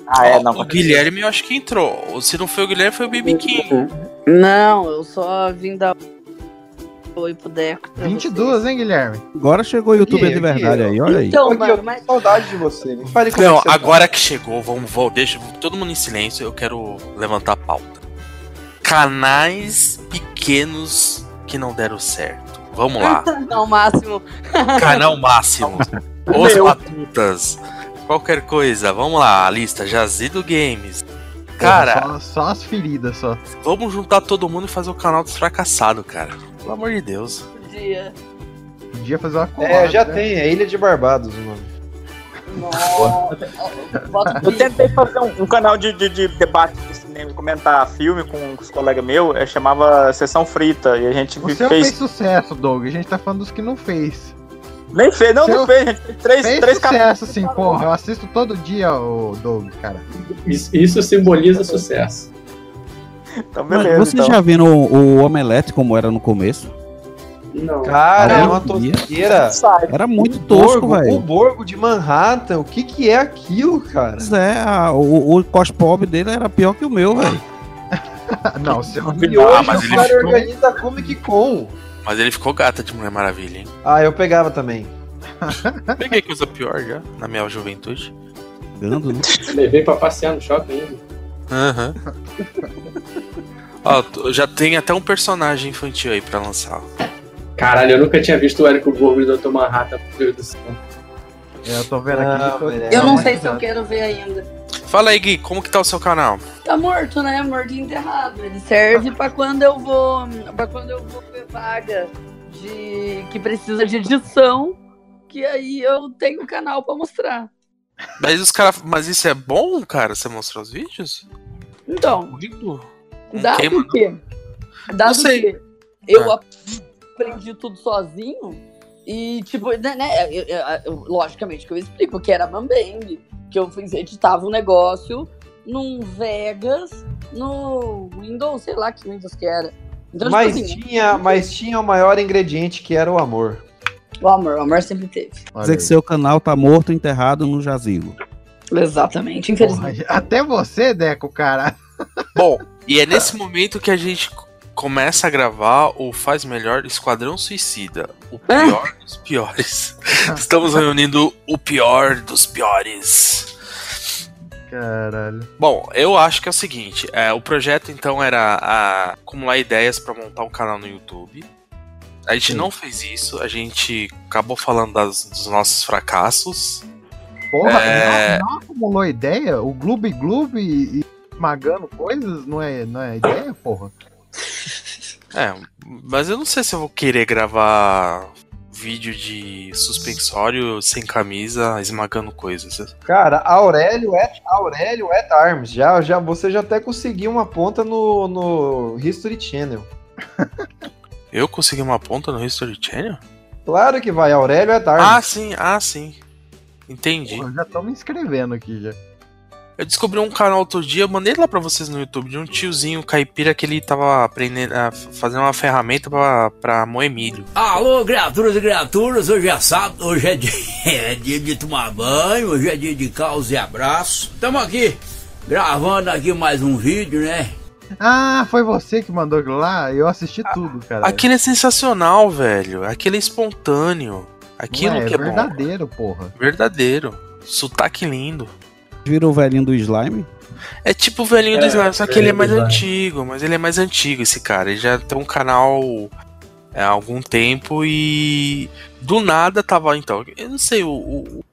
[SPEAKER 3] Ah, é, não.
[SPEAKER 6] O Guilherme eu acho que entrou. Se não foi o Guilherme, foi o BB King.
[SPEAKER 23] Não, eu só vim dar oi pro Deco. pra
[SPEAKER 7] 22, hein, Guilherme?
[SPEAKER 10] Agora chegou o youtuber de verdade aí, olha aí.
[SPEAKER 23] Então, mano,
[SPEAKER 22] tenho
[SPEAKER 23] mas
[SPEAKER 22] saudade de você. Como
[SPEAKER 6] Não,
[SPEAKER 22] é tá.
[SPEAKER 6] agora que chegou, vamos, vamos, deixa todo mundo em silêncio, eu quero levantar a pauta. Canais pequenos que não deram certo. Vamos lá.
[SPEAKER 23] não, máximo.
[SPEAKER 6] Canal máximo. Os Batutas. Qualquer coisa. Vamos lá, a lista. Jazido Games. Cara,
[SPEAKER 7] Só, só as feridas, só.
[SPEAKER 6] vamos juntar todo mundo e fazer o canal dos fracassados, cara. Pelo amor de Deus.
[SPEAKER 23] Dia.
[SPEAKER 7] Podia fazer uma colada,
[SPEAKER 22] É, já
[SPEAKER 7] né?
[SPEAKER 22] tem, é Ilha de Barbados o nome.
[SPEAKER 23] Nossa.
[SPEAKER 3] Eu tentei fazer um, um canal de, de, de debate de cinema, comentar filme com os colegas meus, é, chamava Sessão Frita, e a gente
[SPEAKER 7] Você
[SPEAKER 3] fez.
[SPEAKER 7] fez sucesso, Doug. A gente tá falando dos que não fez.
[SPEAKER 3] Nem fez, não,
[SPEAKER 7] Seu-
[SPEAKER 3] não fez, a gente fez três,
[SPEAKER 7] Fez
[SPEAKER 3] três
[SPEAKER 7] sucesso, assim, porra. Eu assisto todo dia o Doug, cara.
[SPEAKER 13] Isso, isso simboliza sucesso.
[SPEAKER 3] Então,
[SPEAKER 10] Mas
[SPEAKER 3] beleza.
[SPEAKER 10] vocês
[SPEAKER 3] então.
[SPEAKER 10] já viram o, o Omelete como era no começo?
[SPEAKER 13] Não.
[SPEAKER 22] Cara, é
[SPEAKER 10] Ah,
[SPEAKER 22] uma tosqueira.
[SPEAKER 10] Era muito tosco,
[SPEAKER 22] Borgo, o
[SPEAKER 10] velho.
[SPEAKER 22] Borgo de Manhattan, o que que é aquilo, cara?
[SPEAKER 10] Pois é, a- o, o cospob dele era pior que o meu, velho.
[SPEAKER 7] não, seu
[SPEAKER 22] E hoje
[SPEAKER 6] Ah, mas
[SPEAKER 22] o
[SPEAKER 6] ele
[SPEAKER 22] cara
[SPEAKER 6] ficou-
[SPEAKER 22] organiza a Comic Con.
[SPEAKER 6] Mas ele ficou gata de Mulher Maravilha, hein?
[SPEAKER 22] Ah, eu pegava também.
[SPEAKER 6] Peguei coisa pior já, na minha juventude.
[SPEAKER 10] Gando, né?
[SPEAKER 13] Levei pra passear no shopping ainda.
[SPEAKER 6] Aham. Ó, t- já tem até um personagem infantil aí pra lançar.
[SPEAKER 13] Caralho, eu nunca tinha visto o Érico Borgo e o Dr. Manhattan. Meu Deus do céu.
[SPEAKER 7] Eu tô vendo aqui. tô-
[SPEAKER 23] Eu não sei se eu quero ver ainda.
[SPEAKER 6] Fala aí, Gui, como que tá o seu canal?
[SPEAKER 23] Tá morto, né? Morto e enterrado. Ele serve pra quando eu vou. para quando eu vou ver vaga de que precisa de edição. Que aí eu tenho o canal pra mostrar.
[SPEAKER 6] Mas os cara, mas isso é bom, cara? Você mostrar os vídeos?
[SPEAKER 23] Então, dado
[SPEAKER 6] queima,
[SPEAKER 23] que. Dado
[SPEAKER 6] sei.
[SPEAKER 23] que eu
[SPEAKER 6] Ah.
[SPEAKER 23] Aprendi tudo sozinho. E, tipo, né, né, eu- eu- eu- logicamente que eu explico que era Mambembe, que eu fiz, editava um negócio num Vegas, no Windows, sei lá que Windows que era. Então,
[SPEAKER 22] mas,
[SPEAKER 23] tipo assim,
[SPEAKER 22] tinha, mas tinha o maior ingrediente que era o amor.
[SPEAKER 23] o amor, o amor sempre teve.
[SPEAKER 10] Quer dizer que seu canal tá morto, enterrado no jazigo.
[SPEAKER 23] Exatamente, infelizmente.
[SPEAKER 7] Até você, Deco, cara.
[SPEAKER 6] Bom, e é nesse momento que a gente começa a gravar o Faz Melhor Esquadrão Suicida. O pior dos piores. Estamos reunindo o pior dos piores.
[SPEAKER 7] Caralho.
[SPEAKER 6] Bom, eu acho que é o seguinte: é, o projeto então era a- acumular ideias pra montar um canal no YouTube. A gente não fez isso, a gente acabou falando das- dos nossos fracassos.
[SPEAKER 7] Porra,
[SPEAKER 6] É.
[SPEAKER 7] não, não acumulou ideia? O Gloob Gloob e, e esmagando coisas não é, não é ideia, porra?
[SPEAKER 6] É, mas eu não sei se eu vou querer gravar vídeo de suspensório sem camisa, esmagando coisas.
[SPEAKER 22] Cara, Aurélio é Aurélio at Arms. Já, já, você já até conseguiu uma ponta no, no History Channel.
[SPEAKER 6] Eu consegui uma ponta no History Channel?
[SPEAKER 22] Claro que vai, Aurélio at Arms.
[SPEAKER 6] Ah, sim, ah, sim. Entendi.
[SPEAKER 7] Eu já tô me inscrevendo aqui já.
[SPEAKER 6] Eu descobri um canal outro dia, eu mandei lá pra vocês no YouTube, de um tiozinho caipira que ele tava aprendendo a fazer uma ferramenta pra, pra moer milho.
[SPEAKER 24] Alô, criaturas e criaturas, hoje é sábado, hoje é dia, é dia de tomar banho, hoje é dia de caos e abraço. Estamos aqui gravando aqui mais um vídeo, né?
[SPEAKER 7] Ah, foi você que mandou aquilo lá? Eu assisti tudo, cara.
[SPEAKER 6] Aquele é sensacional, velho. Aquele é espontâneo. Aquilo
[SPEAKER 7] Não é,
[SPEAKER 6] que é
[SPEAKER 7] verdadeiro, porra.
[SPEAKER 6] bom. Verdadeiro. Sotaque lindo.
[SPEAKER 10] Virou o velhinho do slime?
[SPEAKER 6] É tipo o velhinho do
[SPEAKER 10] É,
[SPEAKER 6] Slime, só que ele é mais
[SPEAKER 10] do
[SPEAKER 6] antigo, mas ele é mais antigo, esse cara. Ele já tem um canal é, há algum tempo e do nada tava, então, eu não sei, o, o,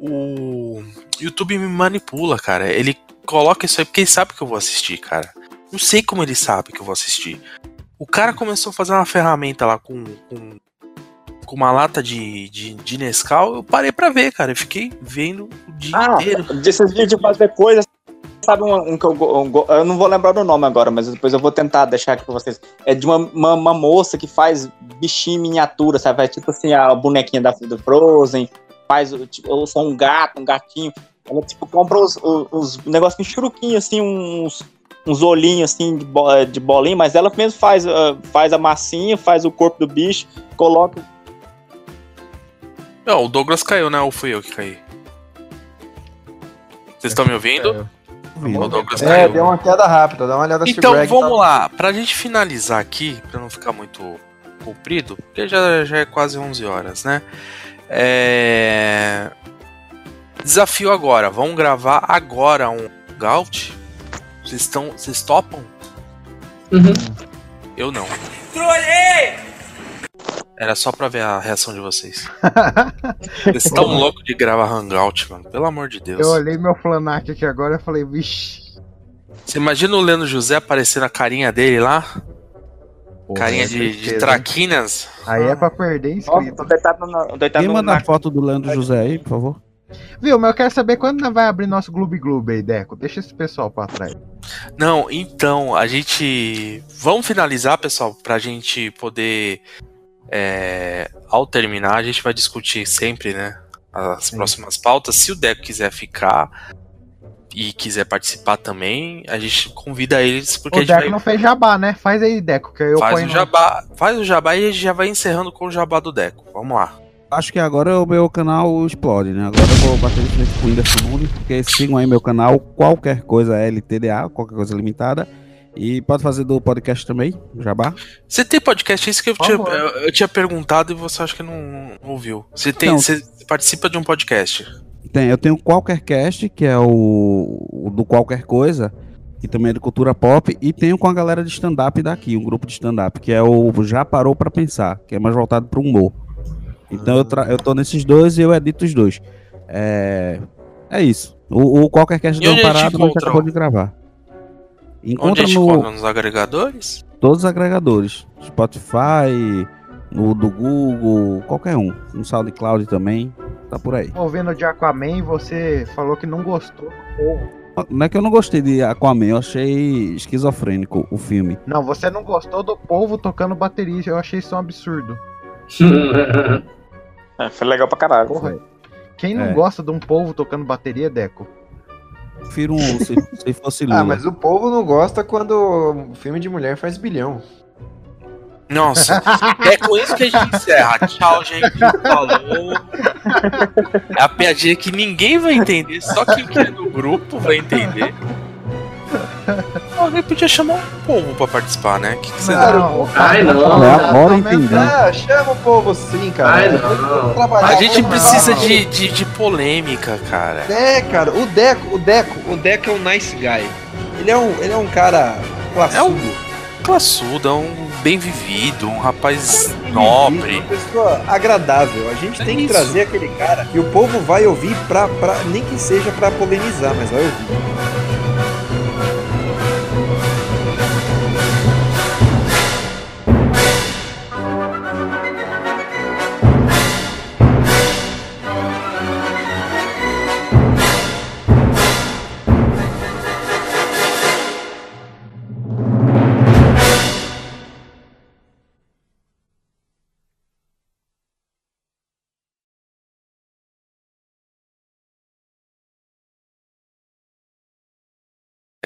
[SPEAKER 6] o YouTube me manipula, cara. Ele coloca isso aí porque ele sabe que eu vou assistir, cara. Não sei como ele sabe que eu vou assistir. O cara começou a fazer uma ferramenta lá com, com, com uma lata de, de, de Nescau, eu parei pra ver, cara. Eu fiquei vendo o dia
[SPEAKER 3] Ah,
[SPEAKER 6] inteiro.
[SPEAKER 3] desses vídeos de fazer coisas. Sabe um, um que eu, um eu não vou lembrar do nome agora, mas depois eu vou tentar deixar aqui pra vocês. É de uma, uma, uma moça que faz bichinho em miniatura, sabe? Faz tipo assim, a bonequinha da, do Frozen, faz o- tipo, ou só um gato, um gatinho. Ela tipo compra os, os, os negócios churuquinho, assim, uns, uns olhinhos assim de bolinha, mas ela mesmo faz, ah, faz a massinha, faz o corpo do bicho, coloca.
[SPEAKER 6] Não, o Douglas caiu, né? Ou fui eu que caí? Vocês estão me ouvindo? O Douglas
[SPEAKER 22] É,
[SPEAKER 6] caiu.
[SPEAKER 22] deu uma queda rápida, dá uma olhada se
[SPEAKER 6] Então vamos
[SPEAKER 22] tá-
[SPEAKER 6] lá, pra gente finalizar aqui, pra não ficar muito comprido, porque já, já é quase 11 horas, né? É... Desafio agora, vamos gravar agora um Gaut? Vocês estão, vocês topam? Eu não.
[SPEAKER 9] Trolhei!
[SPEAKER 6] Era só pra ver a reação de vocês. Vocês estão loucos de gravar Hangout, mano. Pelo amor de Deus.
[SPEAKER 7] Eu olhei meu Flanac aqui agora e falei, vixi.
[SPEAKER 6] Você imagina o Leandro José aparecendo a carinha dele lá? carinha
[SPEAKER 7] é
[SPEAKER 6] de,
[SPEAKER 7] tristeza,
[SPEAKER 6] de
[SPEAKER 7] hein?
[SPEAKER 6] traquinas.
[SPEAKER 7] Aí é pra perder inscrito.
[SPEAKER 10] Quem manda a foto do Leandro José aí, por favor?
[SPEAKER 7] Viu, mas eu quero saber quando vai abrir nosso Gloob Gloob aí, Deco. Deixa esse pessoal pra trás.
[SPEAKER 6] Não, então, a gente. Vamos finalizar, pessoal, pra gente poder. É, Ao terminar, a gente vai discutir sempre, né? As próximas pautas. Se o Deco quiser ficar e quiser participar também, a gente convida eles, porque
[SPEAKER 7] o
[SPEAKER 6] a gente
[SPEAKER 7] Deco
[SPEAKER 6] vai.
[SPEAKER 7] não fez jabá, né? Faz aí, Deco, que eu
[SPEAKER 6] Faz
[SPEAKER 7] ponho
[SPEAKER 6] o
[SPEAKER 7] no-
[SPEAKER 6] jabá, faz o jabá e a gente já vai encerrando com o jabá do Deco. Vamos lá.
[SPEAKER 10] Acho que agora o meu canal explode, né? Agora eu vou bater de frente com o Whindersson Nunes, porque sigam aí meu canal, qualquer coisa LTDA, qualquer coisa limitada. E pode fazer do podcast também, Jabá.
[SPEAKER 6] Você tem podcast? É isso que eu tinha, eu, eu tinha perguntado e você acha que não, ouviu. Você tem,
[SPEAKER 10] Não.
[SPEAKER 6] você participa de um podcast?
[SPEAKER 10] Tem, eu tenho o Qualquer Cast, que é o, o do Qualquer Coisa, que também é de cultura pop, e tenho com a galera de stand-up daqui, um grupo de stand-up, que é o Já Parou Pra Pensar, que é mais voltado pro humor. Então eu, tra- eu tô nesses dois e eu edito os dois. É, é isso. O, o Qualquer Cast deu uma parada, mas acabou de gravar.
[SPEAKER 6] Onde
[SPEAKER 10] Encontra
[SPEAKER 6] a gente
[SPEAKER 10] no?
[SPEAKER 6] Nos agregadores?
[SPEAKER 10] todos os agregadores. Spotify, no do Google, qualquer um. No SoundCloud também, tá por aí.
[SPEAKER 7] Ouvindo de Aquaman, você falou que não gostou do povo.
[SPEAKER 10] Não é que eu não gostei de Aquaman, eu achei esquizofrênico o filme.
[SPEAKER 7] Não, você não gostou do povo tocando bateria. Eu achei isso um absurdo.
[SPEAKER 3] É, foi legal pra caralho.
[SPEAKER 7] Porra. Quem não
[SPEAKER 10] É.
[SPEAKER 7] gosta de um povo tocando bateria, Deco?
[SPEAKER 10] Prefiro um, se, se fosse Lula.
[SPEAKER 22] Ah, mas o povo não gosta quando o filme de mulher faz bilhão.
[SPEAKER 6] Nossa, é com isso que a gente encerra. Tchau, gente. Falou. É a piadinha que ninguém vai entender, só quem quer no grupo vai entender. Alguém podia chamar um povo pra participar, né? O que, que você
[SPEAKER 22] Não,
[SPEAKER 13] Ai, não.
[SPEAKER 10] É, agora eu entendi.
[SPEAKER 22] Ah, chama o povo sim, cara.
[SPEAKER 13] Ai, não.
[SPEAKER 22] trabalhar
[SPEAKER 6] A gente precisa de, de, de polêmica, cara.
[SPEAKER 22] É, cara, o Deco, o Deco, o Deco é um nice guy. Ele é um, ele é um cara classudo.
[SPEAKER 6] É um classudo, é um bem vivido, um rapaz nobre.
[SPEAKER 22] Uma pessoa agradável. A gente
[SPEAKER 6] É
[SPEAKER 22] tem que
[SPEAKER 6] isso.
[SPEAKER 22] trazer aquele cara que o povo vai ouvir pra, pra nem que seja pra polemizar, mas vai ouvir.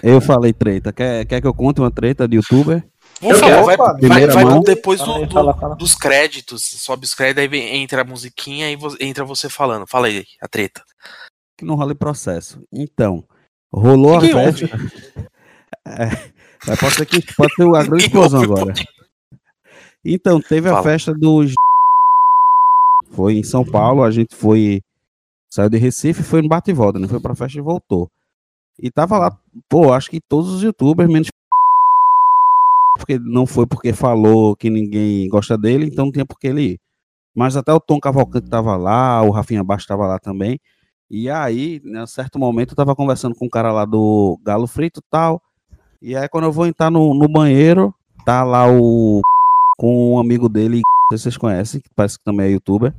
[SPEAKER 10] Eu falei treta. Quer, quer que eu conte uma treta de youtuber?
[SPEAKER 6] Por favor, vai, vai, vai
[SPEAKER 10] mão.
[SPEAKER 6] depois do-
[SPEAKER 10] Fala fala, fala.
[SPEAKER 6] dos créditos. Sobe os créditos, aí vem- entra a musiquinha e vo- entra você falando. Fala aí, a treta.
[SPEAKER 10] Que não rola em processo. Então, rolou
[SPEAKER 6] Ninguém
[SPEAKER 10] a festa. É, mas pode ser que pode ser a grande explosão agora. Então, teve a
[SPEAKER 6] Fala.
[SPEAKER 10] festa dos. Foi em São Paulo, a gente foi. Saiu de Recife, foi no bate e volta, né? Foi pra festa e voltou. E tava lá, pô, acho que todos os youtubers, menos. Porque não foi porque falou que ninguém gosta dele, então não tinha por que ele ir. Mas até o Tom Cavalcante tava lá, o Rafinha Baixo tava lá também. E aí, em certo momento, eu tava conversando com um cara lá do Galo Frito e tal. E aí, quando eu vou entrar no, no banheiro, tá lá o. com um amigo dele, se vocês conhecem, que parece que também é youtuber.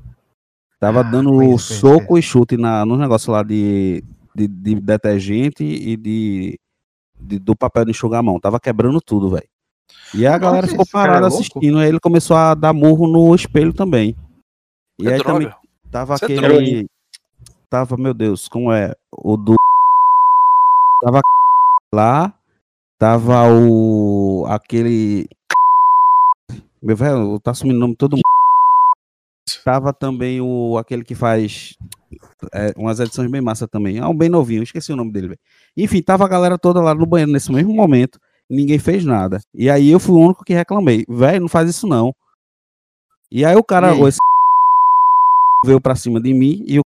[SPEAKER 10] Tava
[SPEAKER 7] Ah,
[SPEAKER 10] dando soco e chute na, no negócio lá de, de, de detergente e de, de- do papel de enxugar a mão. Tava quebrando tudo, velho. E a galera ficou
[SPEAKER 7] é
[SPEAKER 10] parada assistindo. Aí ele começou a dar murro no espelho também. E
[SPEAKER 6] É
[SPEAKER 10] aí
[SPEAKER 6] droga.
[SPEAKER 10] também tava
[SPEAKER 6] Isso é
[SPEAKER 10] aquele.
[SPEAKER 6] droga.
[SPEAKER 10] tava, meu Deus, como é? O do. Tava lá. Tava o. aquele. Meu velho, tá assumindo o nome todo mundo. Tava também o. aquele que faz. É, umas edições bem massa também. É um bem novinho, esqueci o nome dele, velho. Enfim, tava a galera toda lá no banheiro nesse mesmo momento. Ninguém fez nada. E aí eu fui o único que reclamei. Velho, não faz isso não. E aí o cara,
[SPEAKER 7] aí?
[SPEAKER 10] esse veio pra cima de mim e o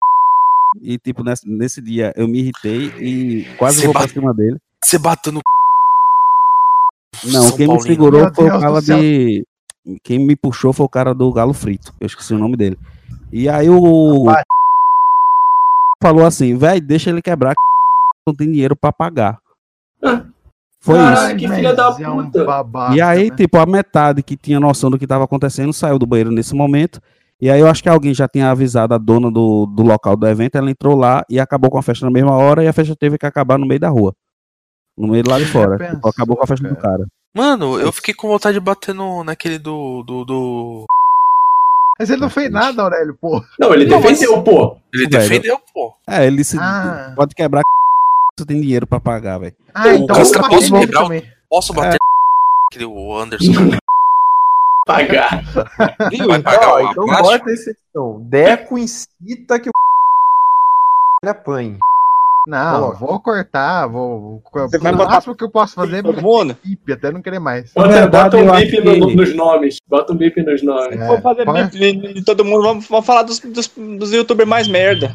[SPEAKER 10] e tipo nesse, nesse dia eu me irritei e quase
[SPEAKER 6] Você
[SPEAKER 10] vou pra
[SPEAKER 6] bate-
[SPEAKER 10] cima dele.
[SPEAKER 6] Você bateu no.
[SPEAKER 10] Não,
[SPEAKER 6] São
[SPEAKER 10] quem me segurou
[SPEAKER 7] Meu
[SPEAKER 10] foi o cara de quem me puxou foi o cara do Galo Frito. Eu esqueci o nome dele. E aí o
[SPEAKER 7] Rapaz.
[SPEAKER 10] Falou assim, velho, deixa ele quebrar, que não tem dinheiro pra pagar. Foi
[SPEAKER 13] Caralho,
[SPEAKER 10] isso.
[SPEAKER 13] que filha da
[SPEAKER 7] Mas é um
[SPEAKER 13] puta.
[SPEAKER 7] babaca,
[SPEAKER 10] E aí,
[SPEAKER 7] né?
[SPEAKER 10] tipo, a metade que tinha noção do que estava acontecendo saiu do banheiro nesse momento. E aí eu acho que alguém já tinha avisado a dona do, do local do evento, ela entrou lá e acabou com a festa na mesma hora e a festa teve que acabar no meio da rua. No meio do lado de fora.
[SPEAKER 7] pensou,
[SPEAKER 10] acabou com a festa do cara.
[SPEAKER 6] Mano, eu fiquei com vontade de bater no, naquele do. do, do...
[SPEAKER 7] Mas ele não fez nada, Aurélio, pô.
[SPEAKER 13] Não, ele
[SPEAKER 6] Não, mas-
[SPEAKER 13] defendeu, pô.
[SPEAKER 6] Ele
[SPEAKER 10] Velho.
[SPEAKER 6] defendeu, pô.
[SPEAKER 10] É, ele disse,
[SPEAKER 7] Ah.
[SPEAKER 10] pode quebrar você tem dinheiro pra pagar, velho.
[SPEAKER 7] Ah,
[SPEAKER 6] O
[SPEAKER 7] então
[SPEAKER 6] posso
[SPEAKER 7] nele
[SPEAKER 6] quebrar o-
[SPEAKER 7] também.
[SPEAKER 6] Posso bater aquele o Anderson?
[SPEAKER 13] Pagar.
[SPEAKER 22] Viu?
[SPEAKER 6] Vai
[SPEAKER 22] Então,
[SPEAKER 6] pagar
[SPEAKER 22] então
[SPEAKER 6] plástica?
[SPEAKER 22] bota edição. Deco incita que o ele apanhe.
[SPEAKER 7] Não,
[SPEAKER 3] Coloca.
[SPEAKER 7] vou cortar, vou.
[SPEAKER 3] Você
[SPEAKER 7] o
[SPEAKER 3] vai botar
[SPEAKER 7] máximo que eu posso fazer é bip, até não querer mais.
[SPEAKER 13] Bota,
[SPEAKER 10] verdade,
[SPEAKER 13] bota um bip
[SPEAKER 10] que-
[SPEAKER 13] no- nos nomes. Bota um bip nos nomes.
[SPEAKER 7] É,
[SPEAKER 3] Vou fazer
[SPEAKER 7] pode-
[SPEAKER 3] bip de- todo mundo. Vamos, vamos falar dos, dos, dos youtubers mais merda.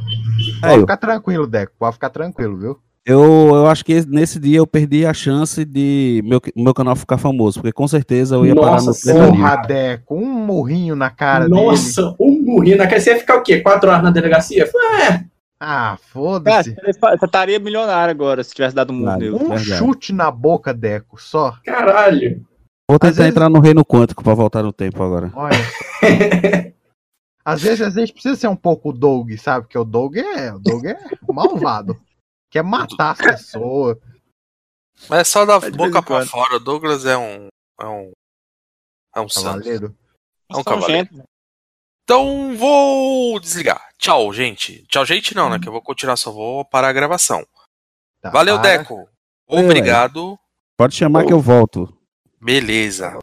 [SPEAKER 10] É,
[SPEAKER 7] Pode
[SPEAKER 10] eu,
[SPEAKER 7] ficar tranquilo, Deco. Pode ficar tranquilo, viu?
[SPEAKER 10] eu, eu acho que esse- nesse dia eu perdi a chance de meu, meu canal ficar famoso, porque com certeza eu ia parar no
[SPEAKER 13] Nossa
[SPEAKER 10] Treta News.
[SPEAKER 7] Porra, Deco, um morrinho na cara dele.
[SPEAKER 13] Nossa, um burrinho na cara. Você ia ficar o quê? Quatro horas na delegacia? Falei, É,
[SPEAKER 7] Ah,
[SPEAKER 3] Cara,
[SPEAKER 7] foda-se.
[SPEAKER 3] você estaria milionário agora se tivesse dado mundo.
[SPEAKER 10] Claro.
[SPEAKER 7] Um
[SPEAKER 10] verdade.
[SPEAKER 7] chute na boca, Deco, só.
[SPEAKER 13] caralho.
[SPEAKER 10] Vou tentar
[SPEAKER 7] vezes-
[SPEAKER 10] entrar no reino quântico pra voltar no tempo agora.
[SPEAKER 7] Olha. Às vezes a gente precisa ser um pouco o Doug, sabe? Porque o Doug é, o Doug é malvado. Quer matar as pessoas.
[SPEAKER 6] Mas é só da
[SPEAKER 3] de
[SPEAKER 6] boca pra fora. O Douglas é um. É um. É um santo.
[SPEAKER 7] Cavaleiro.
[SPEAKER 6] É um cavaleiro. Então vou desligar. Tchau, gente. Tchau, gente, não, né? Que eu vou continuar, só vou parar a gravação.
[SPEAKER 7] Tá,
[SPEAKER 6] Valeu,
[SPEAKER 7] para.
[SPEAKER 6] Deco. Obrigado.
[SPEAKER 10] Pode chamar que eu volto.
[SPEAKER 6] Beleza.